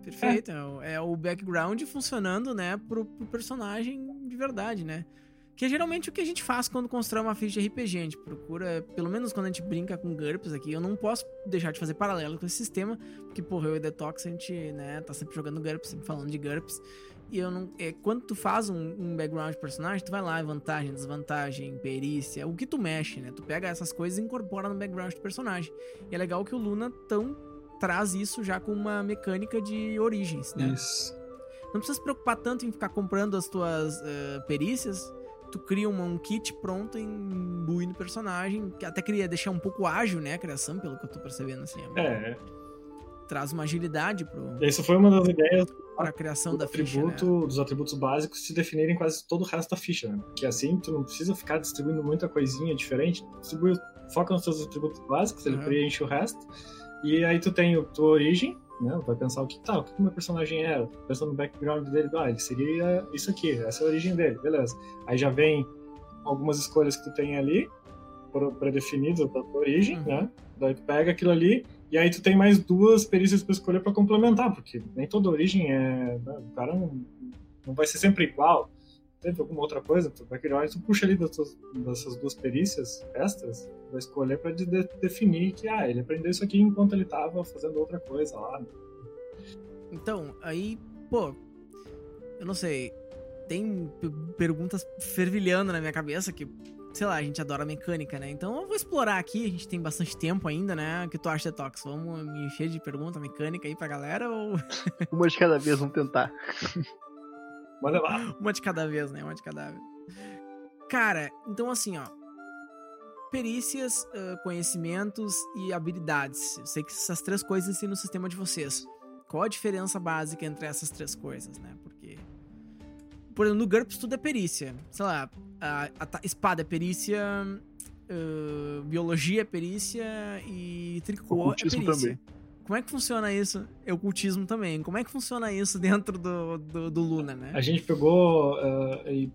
Perfeito. É. o- é o background funcionando, né, pro, pro personagem de verdade, né? Que é geralmente o que a gente faz quando constrói uma ficha de RPG. A gente procura, pelo menos quando a gente brinca com GURPS aqui, eu não posso deixar de fazer paralelo com esse sistema, porque, porra, eu e Detox, a gente, né, tá sempre jogando GURPS, sempre falando de GURPS. E eu não. É, quando tu faz um, um background de personagem, tu vai lá, vantagem, desvantagem, perícia, o que tu mexe, né? Tu pega essas coisas e incorpora no background do personagem. E é legal que o Luna tão traz isso já com uma mecânica de origens, né? Isso. Não precisa se preocupar tanto em ficar comprando as tuas eh, perícias. Tu cria uma- um kit pronto em imbuir no personagem, que até queria deixar um pouco ágil, né, a criação, pelo que eu tô percebendo, assim. É, Traz uma agilidade pro, isso foi uma das ideias pra criação do da ficha, né? atributo, dos atributos básicos se definirem quase todo o resto da ficha, né? Porque assim tu não precisa ficar distribuindo muita coisinha diferente, distribui, foca nos seus atributos básicos, ele Uhum. preenche o resto, e aí tu tem a tua origem, né? Vai pensar o que tá, o que o meu personagem era, pensando no background dele, ah, ele seria isso aqui, essa é a origem dele, beleza. Aí já vem algumas escolhas que tu tem ali, pré-definidas da tua origem, Uhum. né? Daí tu pega aquilo ali e aí tu tem mais duas perícias para escolher para complementar, porque nem toda origem é. né, O cara não, não vai ser sempre igual. Teve alguma outra coisa, tu vai criar tu puxa ali das tuas- dessas duas perícias extras, vai escolher para definir que ah, ele aprendeu isso aqui enquanto ele tava fazendo outra coisa lá. Então, aí, pô, eu não sei. Tem perguntas fervilhando na minha cabeça que, sei lá, a gente adora mecânica, né? Então eu vou explorar aqui, a gente tem bastante tempo ainda, né? O que tu acha, Detox? Vamos me encher de pergunta mecânica aí pra galera ou <laughs> Uma de cada vez, vamos tentar. <laughs> Manda lá. uma de cada vez, né? Uma de cada vez. Cara, então assim, ó. Perícias, conhecimentos e habilidades. Eu sei que essas três coisas existem no sistema de vocês. Qual a diferença básica entre essas três coisas, né? Porque. Por exemplo, no GURPS tudo é perícia. Sei lá, a, a espada é perícia, ah, biologia é perícia e tricô é perícia. também. Como é que funciona isso? É ocultismo também. Como é que funciona isso dentro do, do, do Luna, né? A gente pegou eh, e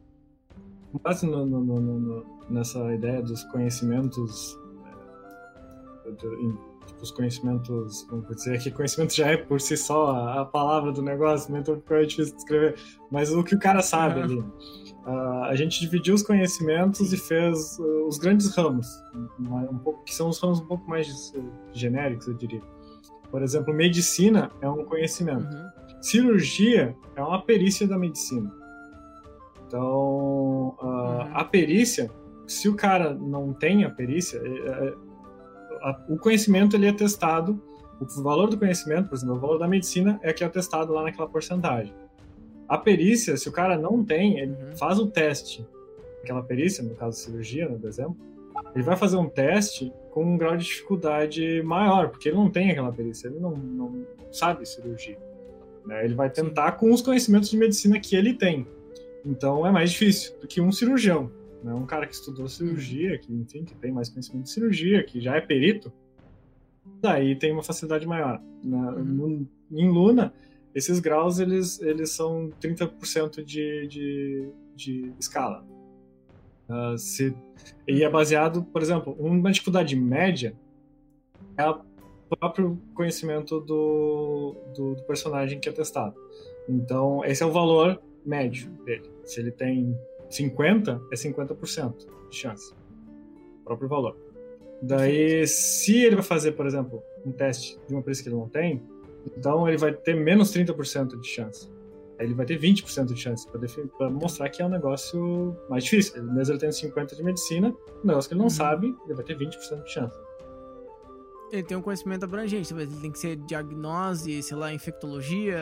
com base no- no- no- nessa ideia dos conhecimentos, em- tipo, os conhecimentos, como vou dizer que conhecimento já é por si só a, a palavra do negócio, né? então fica difícil de escrever, mas o que o cara sabe ali. Ah, a gente dividiu os conhecimentos e fez uh, os grandes ramos, um, pouco, que são os ramos um pouco mais eh, genéricos, eu diria. Por exemplo, medicina é um conhecimento Uhum. cirurgia é uma perícia da medicina. Então, a- Uhum. a perícia, se o cara não tem a perícia, é- é- a- o conhecimento ele é testado, o valor do conhecimento, por exemplo, o valor da medicina é que é testado lá naquela porcentagem. A perícia, se o cara não tem, ele Uhum. faz o teste, aquela perícia, no caso cirurgia, né, por exemplo, ele vai fazer um teste com um grau de dificuldade maior, porque ele não tem aquela perícia, ele não, não sabe cirurgia. né? Ele vai tentar com os conhecimentos de medicina que ele tem. Então é mais difícil do que um cirurgião. Né? Um cara que estudou cirurgia, que, enfim, que tem mais conhecimento de cirurgia, que já é perito, daí tem uma facilidade maior. Na- Uhum. no- em Luna, esses graus eles, eles são 30% de, de, de escala. Ah, se, e é baseado, por exemplo, uma dificuldade média é o próprio conhecimento do, do, do personagem que é testado. Então, esse é o valor médio dele. Se ele tem 50, é 50% de chance. Próprio valor. Daí, se ele vai fazer, por exemplo, um teste de uma perícia que ele não tem, então ele vai ter menos 30% de chance. Aí ele vai ter 20% de chance para mostrar que é um negócio mais difícil. Ele, mesmo ele tendo 50% de medicina, um negócio que ele não Uhum. sabe, ele vai ter 20% de chance. Ele tem um conhecimento abrangente, talvez ele tem que ser diagnose, sei lá, infectologia,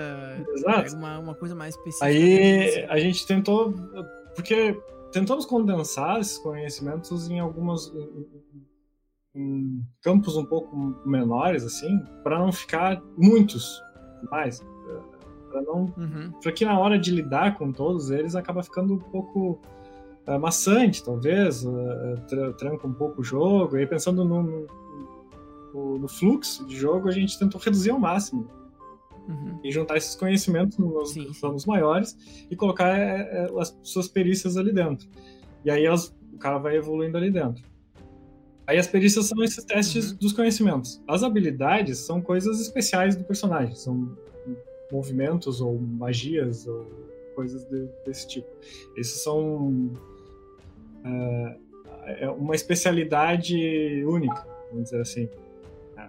Exato. uma, uma coisa mais específica. Aí a gente tentou, porque tentamos condensar esses conhecimentos em algumas em, em campos um pouco menores assim, para não ficar muitos mais, para não, Uhum. para que na hora de lidar com todos eles acaba ficando um pouco eh, maçante, talvez, tra- tranca um pouco o jogo. E aí pensando no, no- no fluxo de jogo, a gente tentou reduzir ao máximo Uhum. e juntar esses conhecimentos nos Sim, sim. planos maiores e colocar é, é, as suas perícias ali dentro. E aí elas o cara vai evoluindo ali dentro. Aí as perícias são esses testes uhum. dos conhecimentos. As habilidades são coisas especiais do personagem, são movimentos ou magias ou coisas de, desse tipo. Esses são é, é uma especialidade única, vamos dizer assim. É.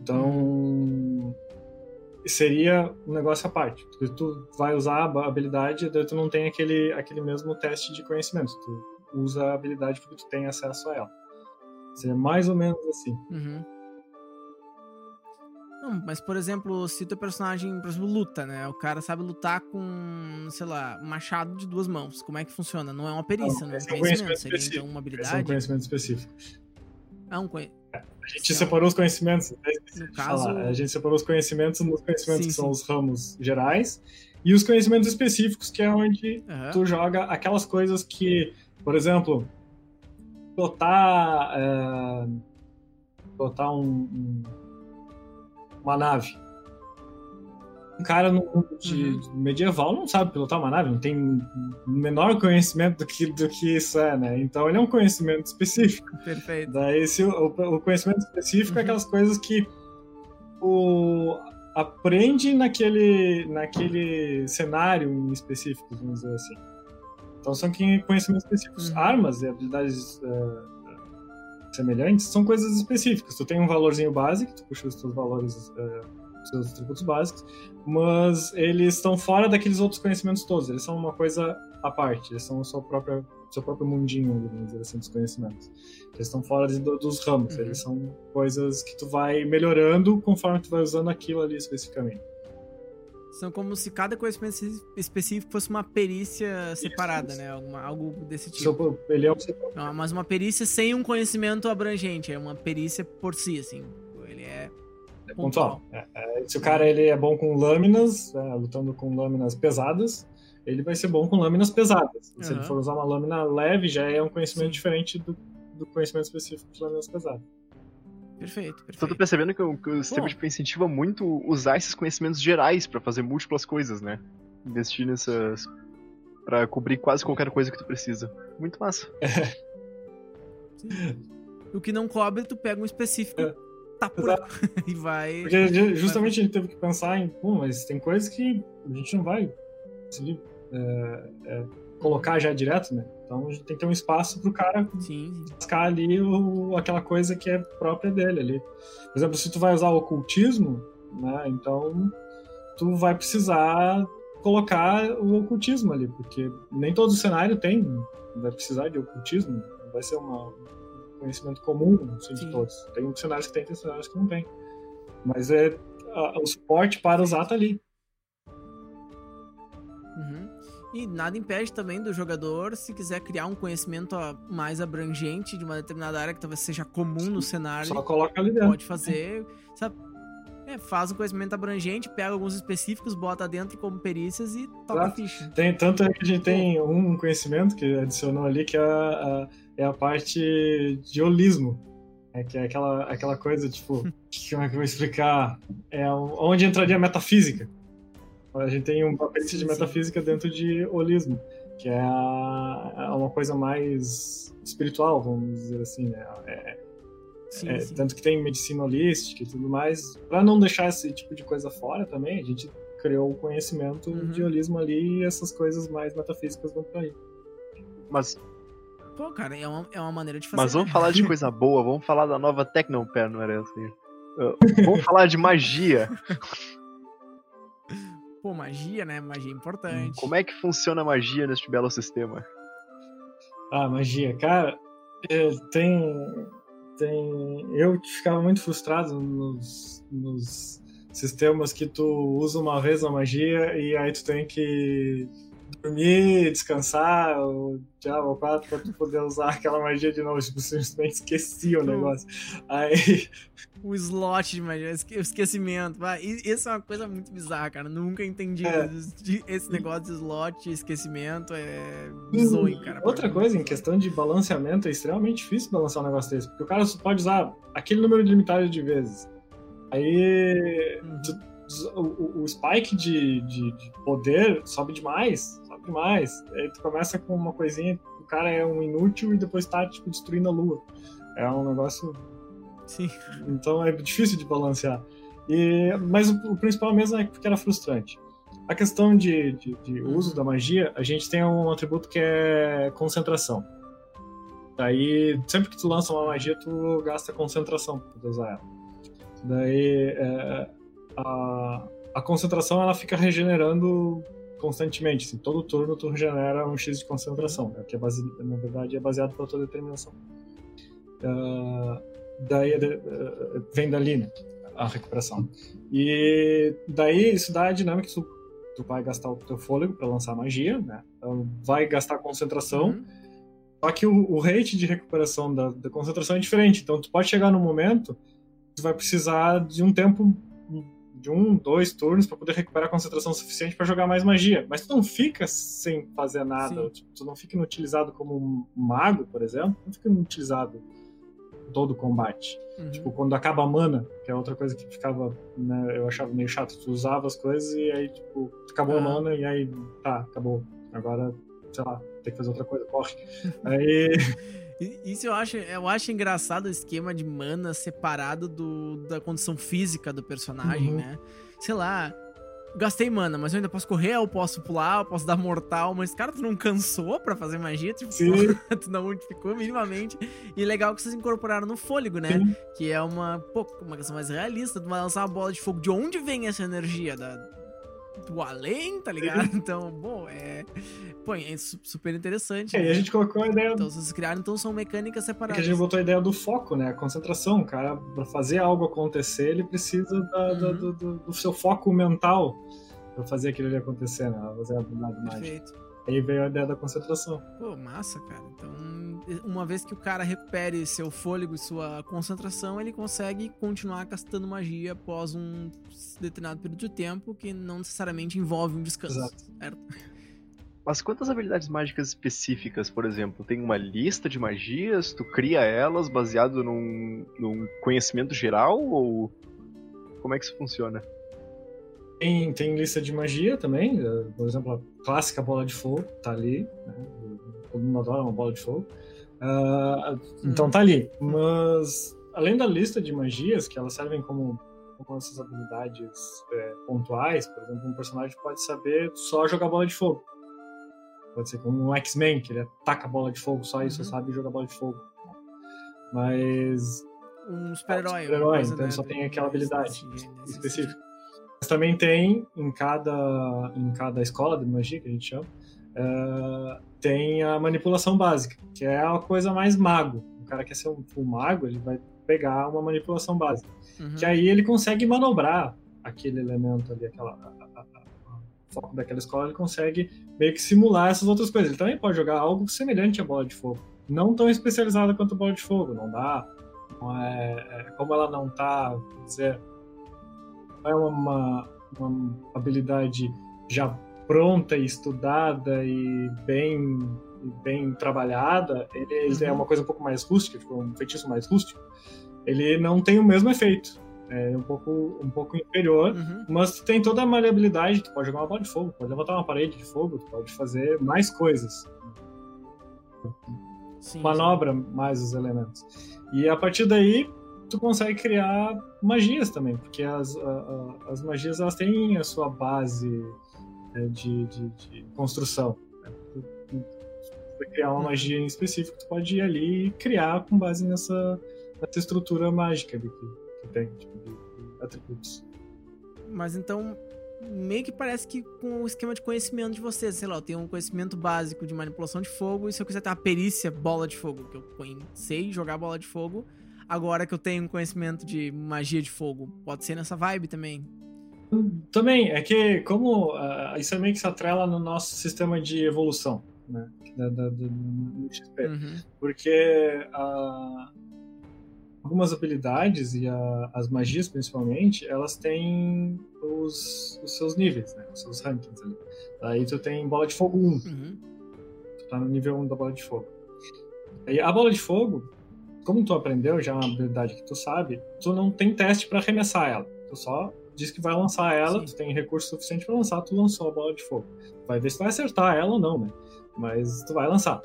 Então seria um negócio à parte. Tu vai usar a habilidade, daí tu não tem aquele, aquele mesmo teste de conhecimento. Tu usa a habilidade porque tu tem acesso a ela. Seria mais ou menos assim. Uhum. Não, mas por exemplo, se o teu personagem, por exemplo, luta, né? O cara sabe lutar com, sei lá, machado de duas mãos. Como é que funciona? Não é uma perícia, não, não é um conhecimento. conhecimento seria então uma habilidade. É um conhecimento específico. É um conhecimento. A gente separou os conhecimentos. Né? No caso... A gente separou os conhecimentos nos conhecimentos sim, que sim. são os ramos gerais e os conhecimentos específicos, que é onde uhum. tu joga aquelas coisas que, por exemplo, botar. É, botar um, um, uma nave. Um cara no mundo de, uhum. medieval não sabe pilotar uma nave, não tem o menor conhecimento do que, do que isso é, né? Então ele é um conhecimento específico. Perfeito. Daí se, o, o conhecimento específico é uhum. é aquelas coisas que o, aprende naquele, naquele cenário em específico, vamos dizer assim. Então são conhecimentos específicos. Uhum. Armas e habilidades uh, semelhantes são coisas específicas. Tu tem um valorzinho básico, tu puxa os teus valores, uh, seus atributos básicos, mas eles estão fora daqueles outros conhecimentos todos. Eles são uma coisa à parte. Eles são o seu próprio, seu próprio mundinho, vamos dizer assim, dos conhecimentos. Eles estão fora de, dos ramos. Uhum. Eles são coisas que tu vai melhorando conforme tu vai usando aquilo ali especificamente. São como se cada conhecimento específico fosse uma perícia separada, né? Alguma, algo desse tipo. Ele é um... Não, mas uma perícia sem um conhecimento abrangente. É uma perícia por si, assim. Ele é. É pontual. É, é, se o cara ele é bom com lâminas, é, lutando com lâminas pesadas, ele vai ser bom com lâminas pesadas. Uhum. Se ele for usar uma lâmina leve, já é um conhecimento Sim. diferente do, do conhecimento específico de lâminas pesadas. Perfeito, perfeito. Tô percebendo que o, que o sistema de incentiva muito usar esses conhecimentos gerais para fazer múltiplas coisas, né? Investir nessas. para cobrir quase qualquer coisa que tu precisa. Muito massa. <laughs> o que não cobre, tu pega um específico. É. Tá por <laughs> e vai. Porque justamente a gente teve que pensar em, pô, mas tem coisas que a gente não vai conseguir é, é, colocar já direto, né? Então tem que ter um espaço para o cara buscar ali o, aquela coisa que é própria dele ali. Por exemplo, se tu vai usar o ocultismo, né? Então tu vai precisar colocar o ocultismo ali, porque nem todo cenário tem, vai precisar de ocultismo, vai ser uma, um conhecimento comum assim, de todos. Tem cenários que tem, tem cenários que não tem. Mas é a, o suporte para usar tá ali. E nada impede também do jogador, se quiser criar um conhecimento mais abrangente de uma determinada área que talvez seja comum no cenário. Só coloca ali dentro. Pode fazer, sabe? É, faz um conhecimento abrangente, pega alguns específicos, bota dentro como perícias e toca a ficha. Tem, tanto é que a gente tem um conhecimento que adicionou ali, que é a, a é a parte de holismo. É, que é aquela, aquela coisa, tipo, <laughs> como é que eu vou explicar? É onde entraria a metafísica. A gente tem um papel de metafísica dentro de holismo, que é, a, é uma coisa mais espiritual, vamos dizer assim, né? É, sim, é, sim. Tanto que tem medicina holística e tudo mais. Para não deixar esse tipo de coisa fora também, a gente criou o conhecimento uhum. de holismo ali e essas coisas mais metafísicas vão por aí. Mas Pô, cara, é uma, é uma maneira de fazer. Mas vamos falar de coisa boa, vamos falar da nova Tecnopair, não era assim? Uh, vamos falar de magia. <laughs> Pô, magia, né? Magia é importante. Como é que funciona a magia neste belo sistema? Ah, magia, cara, é, tem. Tem eu ficava muito frustrado nos, nos sistemas que tu usa uma vez a magia e aí tu tem que dormir, descansar, o Diablo 4 pra tu poder usar aquela magia de novo. Tipo, simplesmente esqueci o negócio. Aí. O slot de magia, o esquecimento. Isso é uma coisa muito bizarra, cara. Nunca entendi é. esse negócio de slot, esquecimento. É bizonho, cara. Outra coisa, em questão de balanceamento, é extremamente difícil balancear um negócio desse. Porque o cara só pode usar aquele número limitado de vezes. Aí. Uhum. Tu, o, o, spike de, de, de, poder sobe demais demais. Aí tu começa com uma coisinha, cara é um inútil e depois tá, tipo, destruindo a lua. É um negócio. Sim. Então é difícil de balancear. E, mas o, o principal mesmo é porque era frustrante. A questão de, de, de, uso da magia, a gente tem um atributo que é concentração. Daí, sempre que tu lança uma magia, tu gasta concentração pra usar ela. Daí, é, a, a concentração ela fica regenerando constantemente. Assim, todo turno tu regenera um X de concentração, né, que é base, na verdade é baseado pela tua determinação. Uh, daí uh, vem dali né, a recuperação. E daí isso dá a dinâmica tu, tu vai gastar o teu fôlego para lançar magia, né? Então, vai gastar concentração. Uhum. Só que o, o, rate de recuperação da, da concentração é diferente. Então tu pode chegar no momento tu vai precisar de um tempo de um, dois turnos para poder recuperar a concentração suficiente para jogar mais magia. Mas tu não fica sem fazer nada. Tipo, tu não fica inutilizado como um mago, por exemplo. Não fica inutilizado todo o combate. Uhum. Tipo, quando acaba a mana, que é outra coisa que ficava, né, eu achava meio chato. Tu usava as coisas e aí, tipo, acabou ah. a mana e aí, tá, acabou. Agora, sei lá, tem que fazer outra coisa, corre. <laughs> aí. Isso eu acho, eu acho engraçado o esquema de mana separado do, da condição física do personagem, uhum. né? Sei lá, gastei mana, mas eu ainda posso correr, eu posso pular, eu posso dar mortal, mas cara, tu não cansou pra fazer magia? Tipo, Sim. <laughs> tu não modificou minimamente. E legal que vocês incorporaram no fôlego, né? Sim. Que é uma, pô, uma questão mais realista, tu vai lançar uma bola de fogo. De onde vem essa energia? Da, do além, tá ligado? <laughs> Então, bom, é. Pô, é super interessante. É, né? e a gente colocou a ideia. Então, vocês criaram, então são mecânicas separadas. É que a gente botou a ideia do foco, né? A concentração. O cara, pra fazer algo acontecer, ele precisa da, uhum. da, do, do, do, seu foco mental pra fazer aquilo ali acontecer, né? Fazer a habilidade mágica. Perfeito. Aí veio a ideia da concentração. Pô, massa, cara. Então, uma vez que o cara recupere seu fôlego e sua concentração, ele consegue continuar gastando magia após um determinado período de tempo que não necessariamente envolve um descanso. Exato. Certo? Mas quantas habilidades mágicas específicas, por exemplo? Tem uma lista de magias? Tu cria elas baseado num, num conhecimento geral? Ou como é que isso funciona? Tem, tem lista de magia também, eh, por exemplo, a clássica bola de fogo tá ali, né? todo mundo adora uma bola de fogo. Uh, então tá ali. Mas além da lista de magias, que elas servem como, como essas habilidades é, pontuais, por exemplo, um personagem pode saber só jogar bola de fogo. Pode ser como um X-Men, que ele ataca a bola de fogo, só isso uhum. sabe jogar bola de fogo. Mas. Um super-herói. Um super-herói, então né? ele só tem aquela habilidade específica. Mas também tem em cada, em cada escola de magia, que a gente chama, uh, tem a manipulação básica, que é a coisa mais mago. O cara quer ser um, um mago, ele vai pegar uma manipulação básica. Uhum. Que aí ele consegue manobrar aquele elemento ali, aquela, a, a, a, foco daquela escola, ele consegue meio que simular essas outras coisas. Ele também pode jogar algo semelhante à bola de fogo. Não tão especializada quanto a bola de fogo, não dá. Não é, é, como ela não tá, dizer, é uma, uma habilidade já pronta e estudada e bem bem trabalhada, ele, é uhum. é uma coisa um pouco mais rústica, tipo, um feitiço mais rústico, ele não tem o mesmo efeito. É um pouco, um pouco inferior, uhum. mas tem toda a maleabilidade, tu pode jogar uma bola de fogo, pode levantar uma parede de fogo, tu pode fazer mais coisas. Sim, Manobra sim. mais os elementos. E a partir daí, tu consegue criar magias também, porque as, a, a, as magias elas têm a sua base né, de, de, de, construção. Né? Tu, criar uma uhum. magia em específico, tu pode ir ali e criar com base nessa, nessa estrutura mágica que, que tem, tipo, de, de atributos. Mas então, meio que parece que com o esquema de conhecimento de vocês, sei lá, eu tenho um conhecimento básico de manipulação de fogo, e se eu quiser ter uma perícia bola de fogo, que eu sei jogar bola de fogo, agora que eu tenho um conhecimento de magia de fogo, pode ser nessa vibe também. Também, é que como uh, isso é meio que se atrela no nosso sistema de evolução, né? Da, da, do, do XP. Uhum. Porque uh, algumas habilidades e a, as magias, principalmente, elas têm os, os, seus níveis, né? Os seus rankings ali. Aí tu tem bola de fogo 1. Uhum. Tu tá no nível 1 da bola de fogo. Aí a bola de fogo, como tu aprendeu, já é uma habilidade que tu sabe, tu não tem teste para arremessar ela. Tu só diz que vai lançar ela, Sim. tu tem recurso suficiente para lançar, tu lançou a bola de fogo. Vai ver se vai acertar ela ou não, né? Mas tu vai lançar.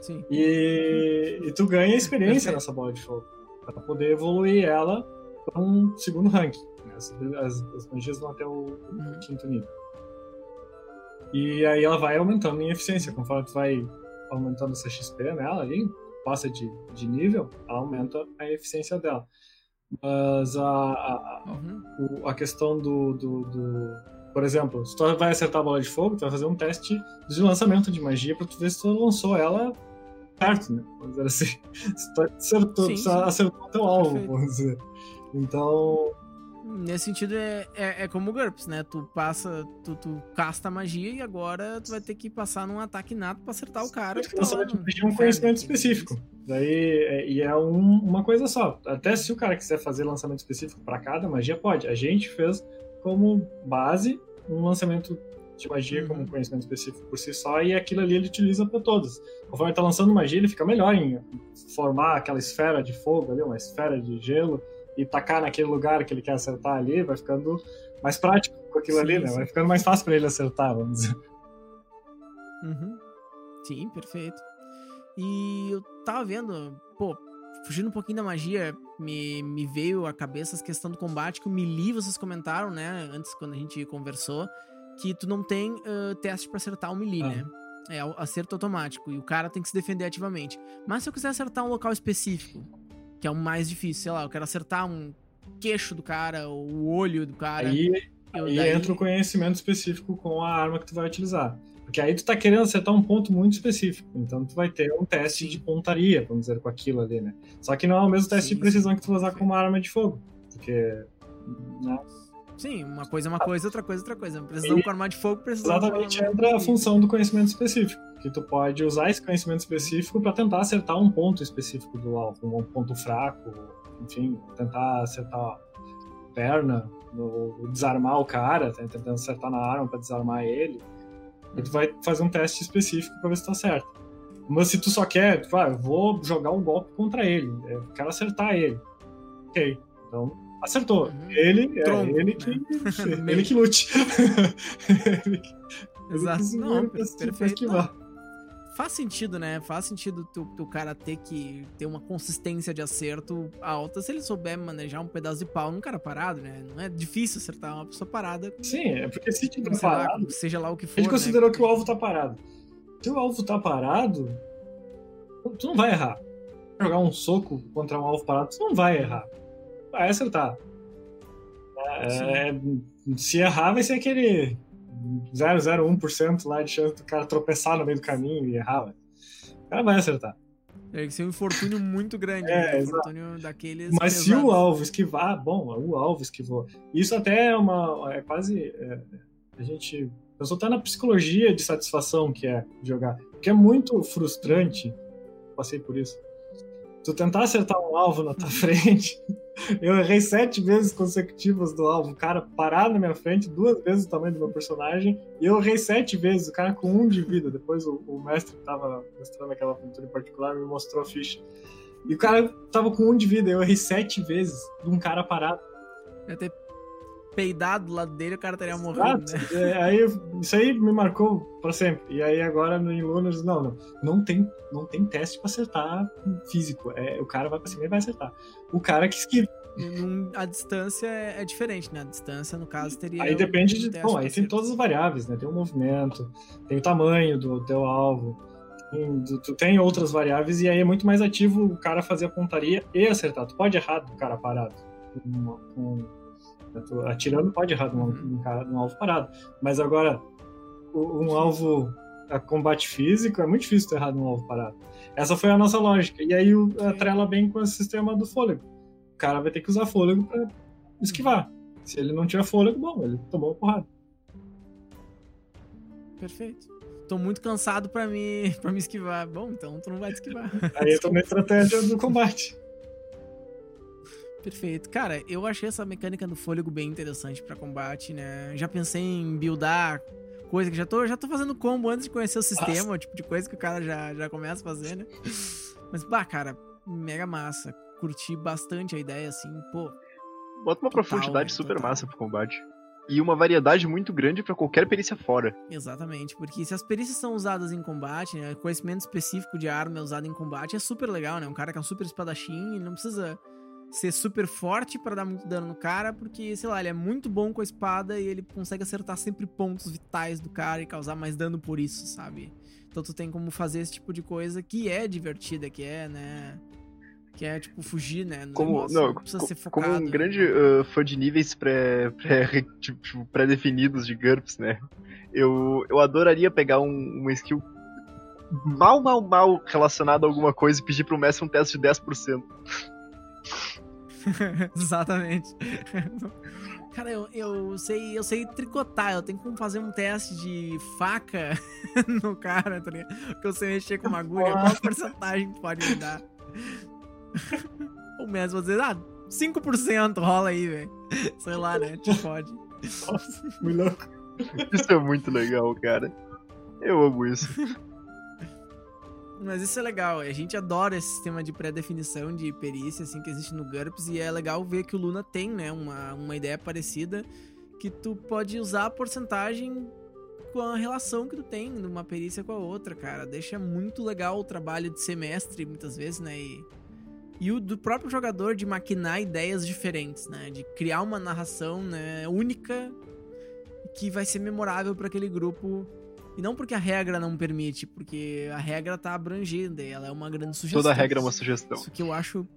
Sim. E, e tu ganha experiência nessa bola de fogo. Pra poder evoluir ela para um segundo rank. Né? As, as, as magias vão até o, uhum. quinto nível. E aí ela vai aumentando em eficiência. Conforme tu vai aumentando essa XP nela ali, passa de, de nível, ela aumenta a eficiência dela. Mas a, a, uhum. a questão do, do, do, Por exemplo, se tu vai acertar a bola de fogo, tu vai fazer um teste de lançamento de magia pra tu ver se tu lançou ela certo, né? Vamos dizer assim. <laughs> Se tu acertou, sim, sim. acertou o teu alvo, Perfeito. vamos dizer. Então. Nesse sentido, é, é, é, como o GURPS, né? Tu passa, tu, tu casta a magia e agora tu vai ter que passar num ataque nato pra acertar o cara. Tá você vai pedir um conhecimento específico. Daí, é, e é um, uma coisa só. Até se o cara quiser fazer lançamento específico para cada magia, pode. A gente fez como base um lançamento de magia uhum. como conhecimento específico por si só, e aquilo ali ele utiliza para todas. Conforme ele tá lançando magia, ele fica melhor em formar aquela esfera de fogo ali, uma esfera de gelo, e tacar naquele lugar que ele quer acertar ali, vai ficando mais prático com aquilo sim, ali, né? Vai ficando mais fácil para ele acertar, vamos dizer. Uhum. Sim, perfeito. E eu tava vendo, pô, fugindo um pouquinho da magia, me, me veio à cabeça essa questão do combate que o Melee vocês comentaram, né? Antes, quando a gente conversou, que tu não tem uh, teste para acertar o Melee, ah. né? É acerto automático. E o cara tem que se defender ativamente. Mas se eu quiser acertar um local específico, que é o mais difícil, sei lá, eu quero acertar um queixo do cara, ou o olho do cara. Aí, aí daí... entra o conhecimento específico com a arma que tu vai utilizar. Porque aí tu tá querendo acertar um ponto muito específico. Então tu vai ter um teste de pontaria, vamos dizer, com aquilo ali, né? Só que não é o mesmo teste sim, de precisão que tu vai usar com uma arma de fogo. Porque. Né? Sim, uma coisa é uma coisa, outra coisa é outra coisa. Precisão e... com arma de fogo, precisão Exatamente, entra a função do conhecimento específico. Que tu pode usar esse conhecimento específico para tentar acertar um ponto específico do alvo, um ponto fraco, enfim, tentar acertar a perna, no, desarmar o cara, tá tentando acertar na arma para desarmar ele. E tu vai fazer um teste específico para ver se tá certo. Mas se tu só quer, tipo, ah, eu vou jogar um golpe contra ele, eu quero acertar ele. Ok, então acertou. Uhum. Ele, é, Tronco, ele, que, <laughs> né? <laughs> ele que lute. ele, Exato. Ele Não, perfeito. Faz sentido, né? Faz sentido o cara ter que ter uma consistência de acerto alta se ele souber manejar um pedaço de pau num cara parado, né? Não é difícil acertar uma pessoa parada. Sim, é porque se tiver parado. Lá, seja lá o que for. A gente considerou né? que o alvo tá parado. Se o alvo tá parado, tu não vai errar. Jogar um soco contra um alvo parado, tu não vai errar. Vai acertar. É, se errar, vai ser aquele 0,01% lá de chance do cara tropeçar no meio do caminho e errar. O cara vai acertar. É que ser um infortúnio muito grande. É, né? um infortúnio daqueles. Mas pesados. se o alvo esquivar, bom, o alvo esquivou. Isso até é uma. É quase. É, a gente. Eu só tá na psicologia de satisfação que é jogar. Porque é muito frustrante. Passei por isso. Tu tentar acertar um alvo na tua <laughs> frente eu errei sete vezes consecutivas do alvo. O cara parado na minha frente, duas vezes o tamanho do meu personagem. E eu errei sete vezes, o cara com um de vida. Depois o, o mestre que tava mostrando aquela aventura em particular me mostrou a ficha. E o cara tava com um de vida, eu errei sete vezes de um cara parado. Eu ter peidado do lado dele, o cara teria morrido, né? É, aí, isso aí me marcou pra sempre. E aí agora no Lunas, não, não, não tem, não tem teste pra acertar físico. É, o cara vai pra cima e vai acertar. O cara que esquiva. A distância é, é diferente, né? A distância, no caso, teria. Aí depende de. Bom, aí tem todas as variáveis, né? Tem o movimento, tem o tamanho do teu alvo, tu tem outras variáveis, e aí é muito mais ativo o cara fazer a pontaria e acertar. Tu pode errar do cara parado. Com, com atirando pode errar num, num, num alvo parado. Mas agora, um alvo a combate físico é muito difícil ter errado num alvo parado. Essa foi a nossa lógica. E aí atrela bem com o sistema do fôlego. O cara vai ter que usar fôlego para esquivar. Se ele não tiver fôlego, bom, ele tomou uma porrada. Perfeito. Tô muito cansado para me, <laughs> pra me esquivar. Bom, então tu não vai te esquivar. Aí eu tô na estratégia do combate. Perfeito. Cara, eu achei essa mecânica do fôlego bem interessante para combate, né? Já pensei em buildar coisa que já tô, já tô fazendo combo antes de conhecer o sistema, Nossa. o tipo de coisa que o cara já, já começa a fazer, né? Mas, bah, cara, mega massa. Curti bastante a ideia, assim, pô. Bota uma total, profundidade super total. massa pro combate. e uma variedade muito grande para qualquer perícia fora. Exatamente, porque se as perícias são usadas em combate, né, conhecimento específico de arma é usado em combate, é super legal, né? Um cara que é um super espadachim, ele não precisa ser super forte para dar muito dano no cara, porque, sei lá, ele é muito bom com a espada e ele consegue acertar sempre pontos vitais do cara e causar mais dano por isso, sabe? Então tu tem como fazer esse tipo de coisa que é divertida, que é, né? Que é, tipo, fugir, né? como, negócio, não, não ser focado, como um grande uh, fã de níveis pré, pré, <laughs> tipo, pré-definidos de GURPS, né? Eu, eu adoraria pegar um, uma skill mal, mal, mal relacionada a alguma coisa e pedir pro mestre um teste de 10%. <laughs> Exatamente. <laughs> Cara, eu, eu, sei, eu sei tricotar, eu tenho como fazer um teste de faca <laughs> no cara, tá ligado? Porque eu sei mexer com uma agulha, qual porcentagem pode me dar? o mesmo, dizer, ah, 5% rola aí, velho. Sei lá, né? Te pode. Nossa, muito louco. Isso é muito legal, cara. Eu amo isso. Mas isso é legal, a gente adora esse sistema de pré-definição de perícia, assim, que existe no GURPS, e é legal ver que o Luna tem, né, uma, uma ideia parecida, que tu pode usar a porcentagem com a relação que tu tem de uma perícia com a outra, cara. Deixa muito legal o trabalho de semestre, muitas vezes, né, e, e o do próprio jogador de maquinar ideias diferentes, né, de criar uma narração, né, única, que vai ser memorável para aquele grupo e não porque a regra não permite, porque a regra tá abrangida e ela é uma grande sugestão. Toda regra é uma sugestão. Isso que eu acho.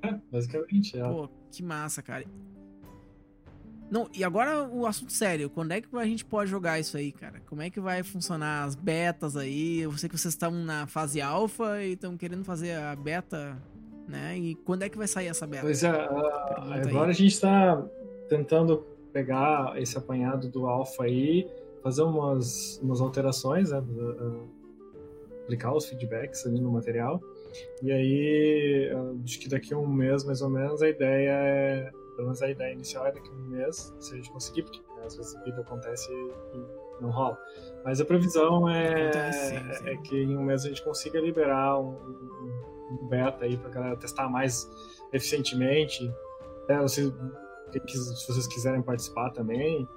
É, basicamente, é. Pô, que massa, cara. Não, e agora o assunto sério. Quando é que a gente pode jogar isso aí, cara? Como é que vai funcionar as betas aí? Eu sei que vocês estão na fase alfa e estão querendo fazer a beta, né? E quando é que vai sair essa beta? Pois é, uh, agora aí. a gente tá tentando pegar esse apanhado do alfa aí fazer umas, umas alterações, né? aplicar os feedbacks ali no material. E aí, acho que daqui a um mês, mais ou menos, a ideia é. Pelo menos a ideia inicial é daqui a um mês, se a gente conseguir, porque né, às vezes a vida acontece e não rola. Mas a previsão é, sim, é que em um mês a gente consiga liberar um, um beta aí pra galera testar mais eficientemente. É, se, se vocês quiserem participar também,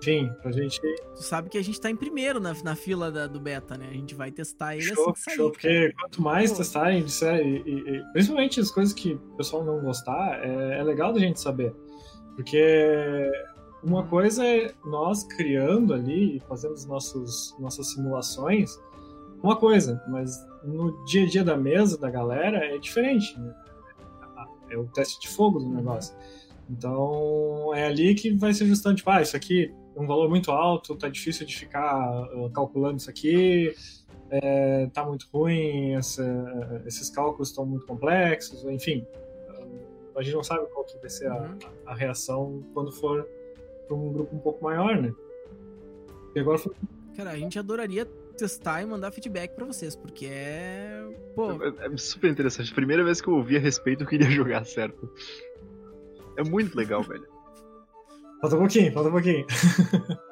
enfim, pra gente. Tu sabe que a gente tá em primeiro na, na fila da, do beta, né? A gente vai testar ele show, assim que sair. Show, porque quanto mais Pô. testarem, e, e, e, principalmente as coisas que o pessoal não gostar, é, é legal da gente saber. Porque uma coisa é nós criando ali e fazendo as nossos, nossas simulações, uma coisa, mas no dia a dia da mesa da galera é diferente. Né? É o teste de fogo do uhum. negócio. Então é ali que vai ser ajustando, tipo, ah, isso aqui um valor muito alto, tá difícil de ficar uh, calculando isso aqui, é, tá muito ruim, essa, esses cálculos estão muito complexos, enfim. Uh, a gente não sabe qual que vai ser a, uhum. a reação quando for para um grupo um pouco maior, né? E agora foi... Cara, a gente adoraria testar e mandar feedback para vocês, porque é. Pô. É, é, super interessante. Primeira vez que eu ouvi a respeito, eu queria <laughs> jogar certo. É muito legal, velho. Falta um pouquinho, falta um pouquinho. <laughs>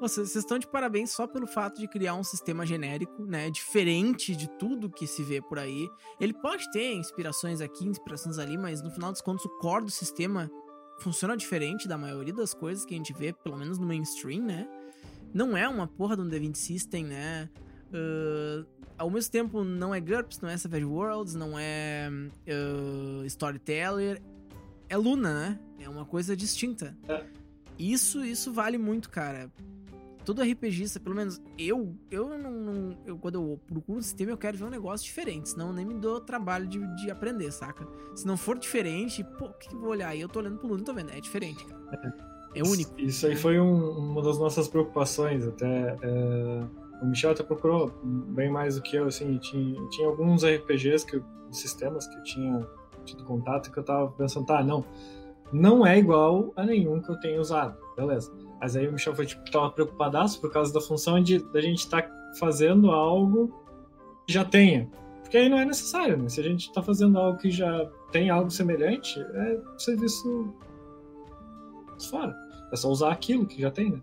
Vocês estão de parabéns só pelo fato de criar um sistema genérico, né? Diferente de tudo que se vê por aí. Ele pode ter inspirações aqui, inspirações ali, mas no final dos contos, o core do sistema funciona diferente da maioria das coisas que a gente vê, pelo menos no mainstream, né? Não é uma porra de um D20 System, né? Uh, ao mesmo tempo, não é GURPS, não é Savage Worlds, não é uh, Storyteller, é Luna, né? É uma coisa distinta. É. Isso, isso vale muito, cara. Todo RPGista, pelo menos eu, eu não, não, eu, quando eu procuro um sistema, eu quero ver um negócio diferente, senão eu nem me dou trabalho de, de aprender, saca? Se não for diferente, pô, o que, que eu vou olhar? aí? Eu tô olhando pro Luna e tô vendo, é diferente, cara. É, é único. Isso aí foi um, uma das nossas preocupações, até. É, o Michel até procurou bem mais do que eu, assim, tinha, tinha alguns RPGs, que, sistemas que eu tinha tido contato, que eu tava pensando, tá, não, não é igual a nenhum que eu tenha usado, beleza. Mas aí o Michel foi, tipo, tava preocupadaço por causa da função de da gente estar tá fazendo algo que já tenha. Porque aí não é necessário, né? Se a gente tá fazendo algo que já tem algo semelhante, é serviço fora. É só usar aquilo que já tem, né?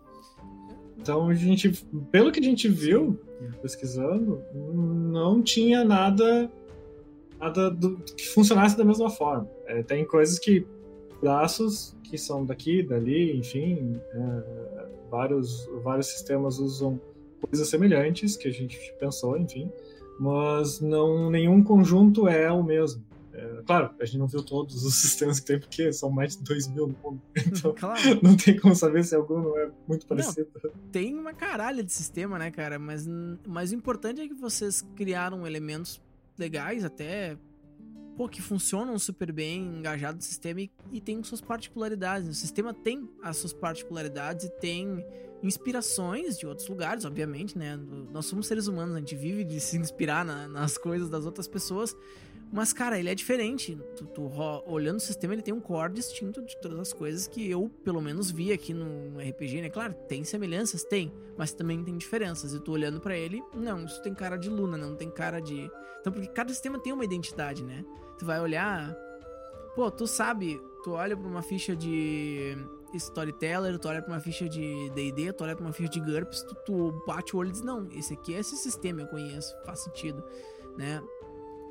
Então a gente, pelo que a gente viu pesquisando, não tinha nada nada do, que funcionasse da mesma forma. É, tem coisas que braços que são daqui, dali, enfim, é, vários, vários sistemas usam coisas semelhantes que a gente pensou, enfim, mas não nenhum conjunto é o mesmo. É, claro, a gente não viu todos os <laughs> sistemas que tem, porque são mais de 2 mil no mundo. <laughs> Então, claro. <laughs> não tem como saber se algum não é muito parecido. Não, tem uma caralha de sistema, né, cara? Mas, mas o importante é que vocês criaram elementos legais, até pô, que funcionam super bem, engajados no sistema e, e tem suas particularidades. O sistema tem as suas particularidades e tem inspirações de outros lugares, obviamente, né? Nós somos seres humanos, a gente vive de se inspirar na, nas coisas das outras pessoas. Mas, cara, ele é diferente. Tu, tu, olhando o sistema, ele tem um core distinto de todas as coisas que eu, pelo menos, vi aqui no RPG, né? Claro, tem semelhanças? Tem. Mas também tem diferenças. E tu olhando para ele, não, isso tem cara de Luna, não tem cara de. Então, porque cada sistema tem uma identidade, né? Tu vai olhar. Pô, tu sabe, tu olha pra uma ficha de Storyteller, tu olha pra uma ficha de DD, tu olha pra uma ficha de GURPS, tu, tu bate o olho e diz: Não, esse aqui é esse sistema, eu conheço, faz sentido, né?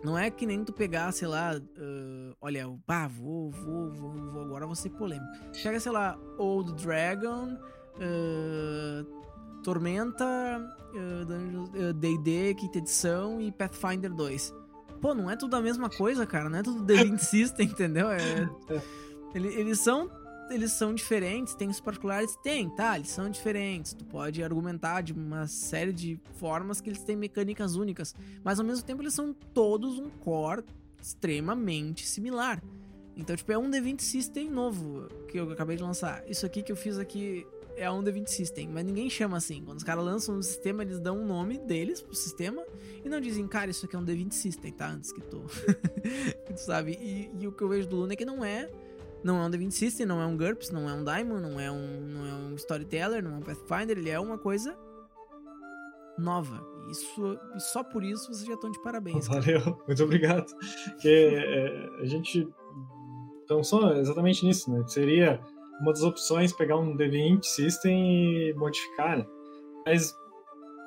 Não é que nem tu pegar, sei lá, uh, olha, pá, vou, vou, vou, vou, agora vou ser polêmico. Pega, sei lá, Old Dragon, uh, Tormenta, D&D, uh, quinta edição e Pathfinder 2. Pô, não é tudo a mesma coisa, cara, não é tudo The Wind System, <laughs> entendeu? É, <laughs> eles são eles são diferentes, tem os particulares? Tem, tá, eles são diferentes. Tu pode argumentar de uma série de formas que eles têm mecânicas únicas, mas ao mesmo tempo eles são todos um core extremamente similar. Então, tipo, é um D20 System novo que eu acabei de lançar. Isso aqui que eu fiz aqui é um D20 System, mas ninguém chama assim. Quando os caras lançam um sistema, eles dão um nome deles pro sistema e não dizem, cara, isso aqui é um D20 System, tá? Antes que tu. <laughs> tu sabe? E, e o que eu vejo do Luna é que não é não é um The System, não é um GURPS, não é um Diamond, não é um, não é um Storyteller, não é um Pathfinder, ele é uma coisa nova. Isso, e só por isso vocês já estão de parabéns. Valeu, cara. muito obrigado. Porque é, a gente pensou exatamente nisso, né? Seria uma das opções pegar um D20 System e modificar, né? Mas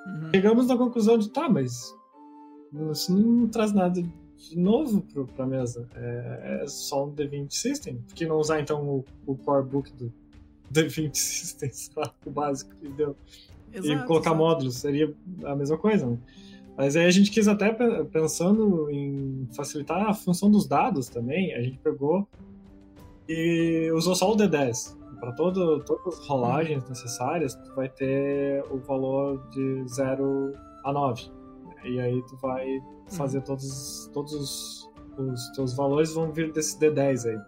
uhum. chegamos na conclusão de, tá, mas isso não traz nada de novo para a mesa. É, é, só um D20 System. Por que não usar então o, o core book do <laughs> D20 System, <laughs> o básico que deu? Exato, e colocar exato. módulos, seria a mesma coisa. Né? Mas aí a gente quis até pensando em facilitar a função dos dados também, a gente pegou e usou só o D10. Para todas as rolagens necessárias, tu vai ter o valor de 0 a 9. E aí tu vai fazer todos, todos os, os teus valores vão vir desse D10 aí.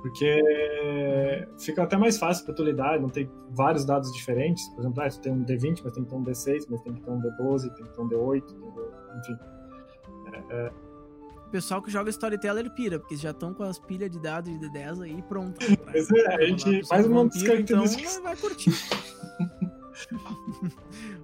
Porque fica até mais fácil para tu lidar, não tem vários dados diferentes. Por exemplo, ah, tu tem um D20, mas tem que ter um D6, mas tem que ter um D12, tem que ter um D8, enfim. É, é... O pessoal que joga Storyteller pira, porque já estão com as pilhas de dados de D10 aí pronto. Pois é, a gente faz uma das características. Então vai curtir. <laughs>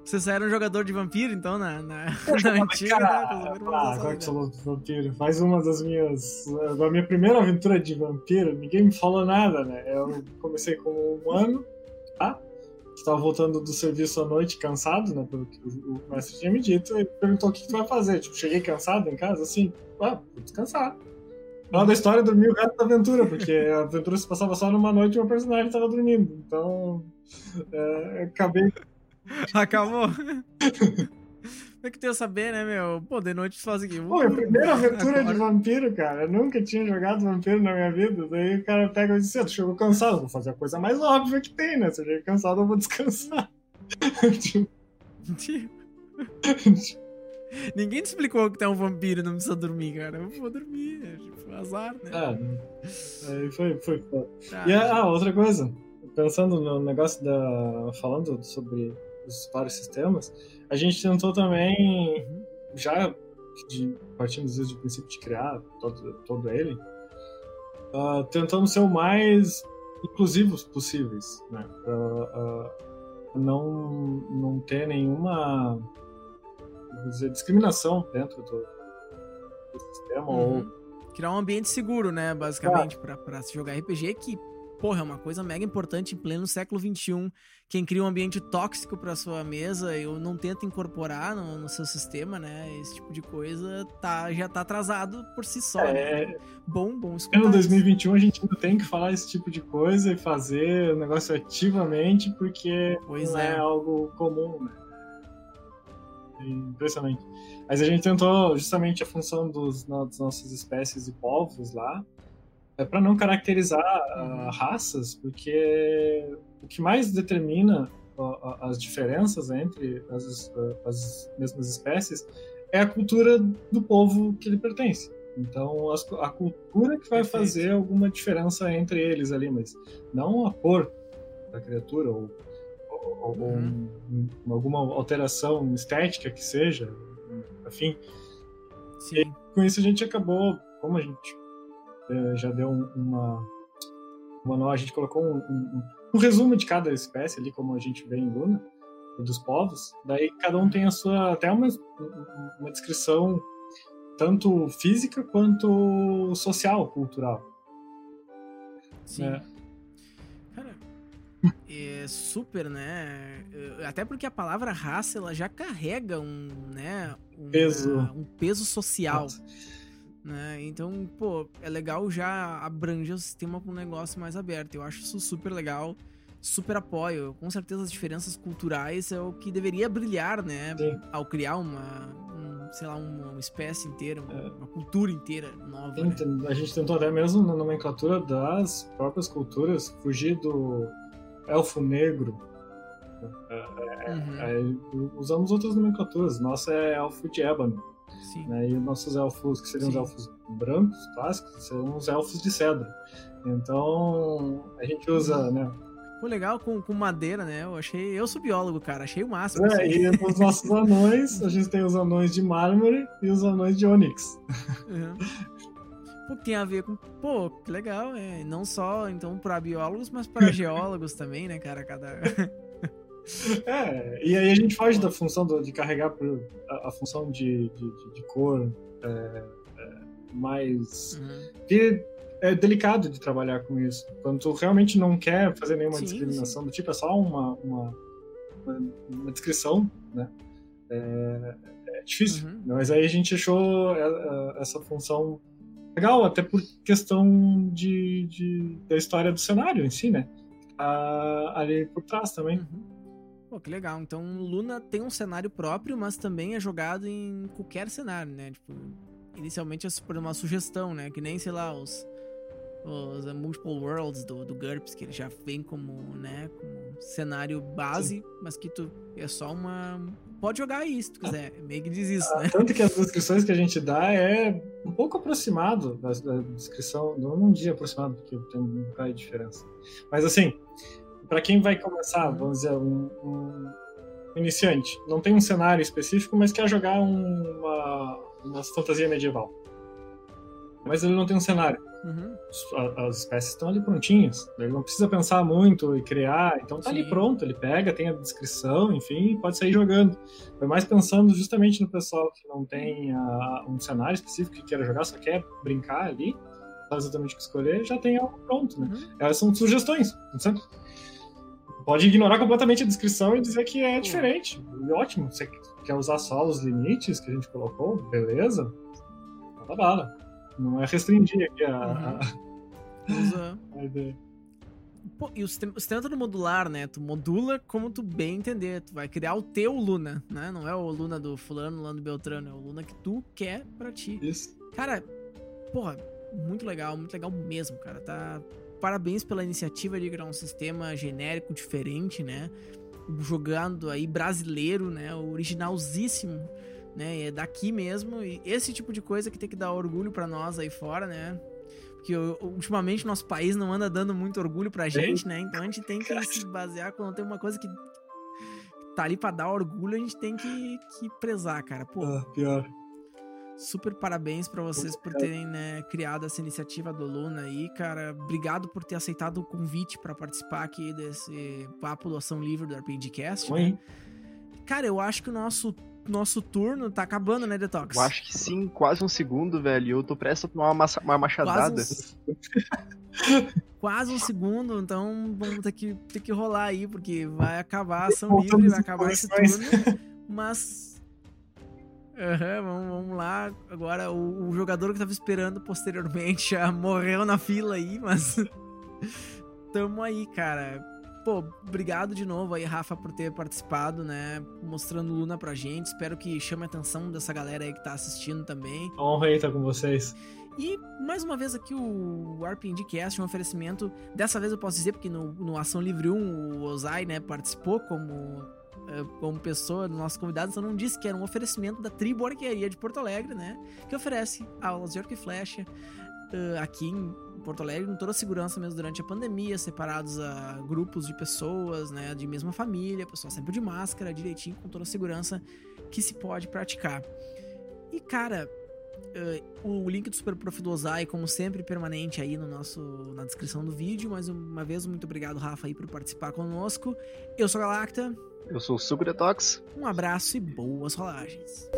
Você era um jogador de vampiro, então, <laughs> <laughs> na, na, na antiga, cara, né? Ah, agora que falou de vampiro. Faz uma das minhas. Da minha primeira aventura de vampiro, ninguém me falou nada, né? Eu comecei como humano, tá? Estava voltando do serviço à noite, cansado, né? Pelo que o, mestre tinha me dito, e perguntou o que, tu vai fazer. Tipo, cheguei cansado em casa, assim, ah, vou descansar. Final da história, dormi o resto da aventura, porque a aventura se passava só numa noite e o personagem estava dormindo. Então, é, acabei <laughs> Acabou. Como é que tu ia saber, né, meu? Pô, de noite faz aqui. Pô, a primeira aventura de vampiro, cara. Eu nunca tinha jogado vampiro na minha vida. Daí o cara pega e diz: Tu chegou cansado, vou fazer a coisa mais óbvia que tem, né? Se eu cheguei cansado, eu vou descansar. <laughs> <laughs> Ninguém te explicou que tu é um vampiro e não precisa dormir, cara. Eu vou dormir, é tipo, azar, né? É, aí foi, foi. foi. Ah, e ah, outra coisa. Pensando no negócio da. Falando sobre os vários sistemas, a gente tentou também, já de, partindo desde o princípio de criar todo, todo ele, uh, tentando ser o mais inclusivos possíveis, né? Pra, uh, não, não ter nenhuma dizer, discriminação dentro do, do sistema. Uhum. Ou... Criar um ambiente seguro, né? Basicamente, ah. para se jogar RPG que porra, é uma coisa mega importante em pleno século XXI. Quem cria um ambiente tóxico para sua mesa e não tenta incorporar no, no, seu sistema, né? Esse tipo de coisa tá, já tá atrasado por si só. É... Né? Bom, bom escutar. No 2021 a gente ainda tem que falar esse tipo de coisa e fazer o negócio ativamente, porque pois não é. é algo comum, né? É impressionante. Mas a gente tentou justamente a função dos, das nossas espécies e povos lá, é para não caracterizar uh, raças, porque o que mais determina uh, as diferenças entre as, uh, as, mesmas espécies é a cultura do povo que ele pertence. Então, as, a cultura que vai Perfeito. fazer alguma diferença entre eles ali, mas não a cor da criatura ou, ou, uhum. ou um, alguma alteração estética que seja, enfim. Sim. E com isso a gente acabou, como a gente é, já deu uma, uma a gente colocou um, um, um, resumo de cada espécie ali, como a gente vê em Luna, dos povos. Daí cada um tem a sua, até uma, uma descrição tanto física quanto social, cultural. Sim. É. Cara, é super, né? Até porque a palavra raça ela já carrega um, né, um peso, um peso social. Nossa. Né? Então, pô, é legal já abranger o sistema para um negócio mais aberto. Eu acho isso super legal, super apoio. Com certeza as diferenças culturais é o que deveria brilhar, né? Sim. Ao criar uma, um, sei lá, uma, espécie inteira, uma, é. uma, cultura inteira nova. Sim, né? A gente tentou até mesmo na nomenclatura das próprias culturas fugir do elfo negro. É, é uhum. usamos outras nomenclaturas. Nossa é elfo de ébano Sim. Né? E os nossos elfos, que seriam Sim. os elfos brancos, clássicos, seriam os elfos de cedro. Então, a gente usa, né? Pô, legal com, com madeira, né? Eu achei. Eu sou biólogo, cara, achei o máximo. É, e os nossos anões, a gente tem os anões de mármore e os anões de ônix. Uhum. Pô, tem a ver com. Pô, que legal, é. Não só, então, para biólogos, mas para <laughs> geólogos também, né, cara? Cada. <laughs> É, e aí a gente foge da função do, de carregar a, a função de, de, de cor é, é, mais. Uhum. É delicado de trabalhar com isso. Quando tu realmente não quer fazer nenhuma sim, discriminação sim. do tipo, é só uma, uma, uma descrição, né? É, é difícil. Uhum. Mas aí a gente achou é, é, essa função legal, até por questão de, de da história do cenário em si, né? Tá ali por trás também. Uhum. Pô, que legal. Então, Luna tem um cenário próprio, mas também é jogado em qualquer cenário, né? Tipo, inicialmente é por uma sugestão, né? Que nem, sei lá, os, os Multiple Worlds do, do GURPS, que ele já vem como, né, como cenário base, Sim. mas que tu é só uma... Pode jogar aí, se tu quiser. Meio que diz isso, né? Tanto que as descrições que a gente dá é um pouco aproximado da, da descrição, não um dia aproximado, porque tem um bocado de diferença. Mas assim, para quem vai começar, vamos dizer, um, um, iniciante, não tem um cenário específico, mas quer jogar uma, uma fantasia medieval. Mas ele não tem um cenário. Uhum. As espécies estão ali prontinhas. Ele não precisa pensar muito e criar. Então tá Sim. ali pronto. Ele pega, tem a descrição, enfim, pode sair jogando. Foi mais pensando justamente no pessoal que não tem a, um cenário específico que queira jogar, só quer brincar ali, sabe exatamente o que escolher, já tem algo pronto, né? Uhum. Elas são sugestões, não sabe? Pode ignorar completamente a descrição e dizer que é diferente. E ótimo, você quer usar só os limites que a gente colocou, beleza? Manda bala. Não é restringir aqui a, uhum. Usa. a ideia. Pô, e o sistema, o sistema é todo modular, né? Tu modula como tu bem entender. Tu vai criar o teu Luna, né? Não é o Luna do fulano, Luna do Beltrano. É o Luna que tu quer pra ti. Isso. Cara, porra, muito legal, muito legal mesmo, cara. Tá parabéns pela iniciativa de criar um sistema genérico diferente, né? Jogando aí brasileiro, né? Originalzíssimo, né? É daqui mesmo. E esse tipo de coisa que tem que dar orgulho para nós aí fora, né? Porque ultimamente o nosso país não anda dando muito orgulho pra gente, né? Então a gente tem que se basear quando tem uma coisa que tá ali pra dar orgulho, a gente tem que, que prezar, cara. Pô. Ah, pior. Super parabéns para vocês por terem né, criado essa iniciativa do Luna aí, cara. Obrigado por ter aceitado o convite para participar aqui desse papo do Ação Livre do RPGcast. Né? Cara, eu acho que o nosso nosso turno tá acabando, né, Detox? Eu acho que sim, quase um segundo, velho. Eu tô prestes a tomar uma, uma machadada. Quase um... <laughs> quase um segundo, então vamos ter que, ter que rolar aí, porque vai acabar a ação livre, vai acabar esse turno. Mas. Uhum, vamos, vamos lá. Agora, o, o jogador que tava esperando posteriormente já <laughs> morreu na fila aí, mas. <laughs> Tamo aí, cara pô, obrigado de novo aí, Rafa, por ter participado, né? Mostrando Luna pra gente. Espero que chame a atenção dessa galera aí que tá assistindo também. Honra aí estar com vocês. E mais uma vez aqui o RPG Cast, um oferecimento. Dessa vez eu posso dizer, porque no, no Ação Livre 1 o Ozai, né, participou como, como pessoa nosso convidado, então não disse que era um oferecimento da Tribo Arquearia de Porto Alegre, né? Que oferece aulas de arco e flecha uh, aqui em Porto Alegre com toda a segurança mesmo durante a pandemia, separados a grupos de pessoas, né, de mesma família, pessoal sempre de máscara, direitinho, com toda a segurança que se pode praticar. E cara, uh, o link do Super Prof do Ozai, como sempre, permanente aí no nosso, na descrição do vídeo. Mais uma vez, muito obrigado, Rafa, aí, por participar conosco. Eu sou Galacta. Eu sou o Suco Detox. Um abraço e boas rolagens.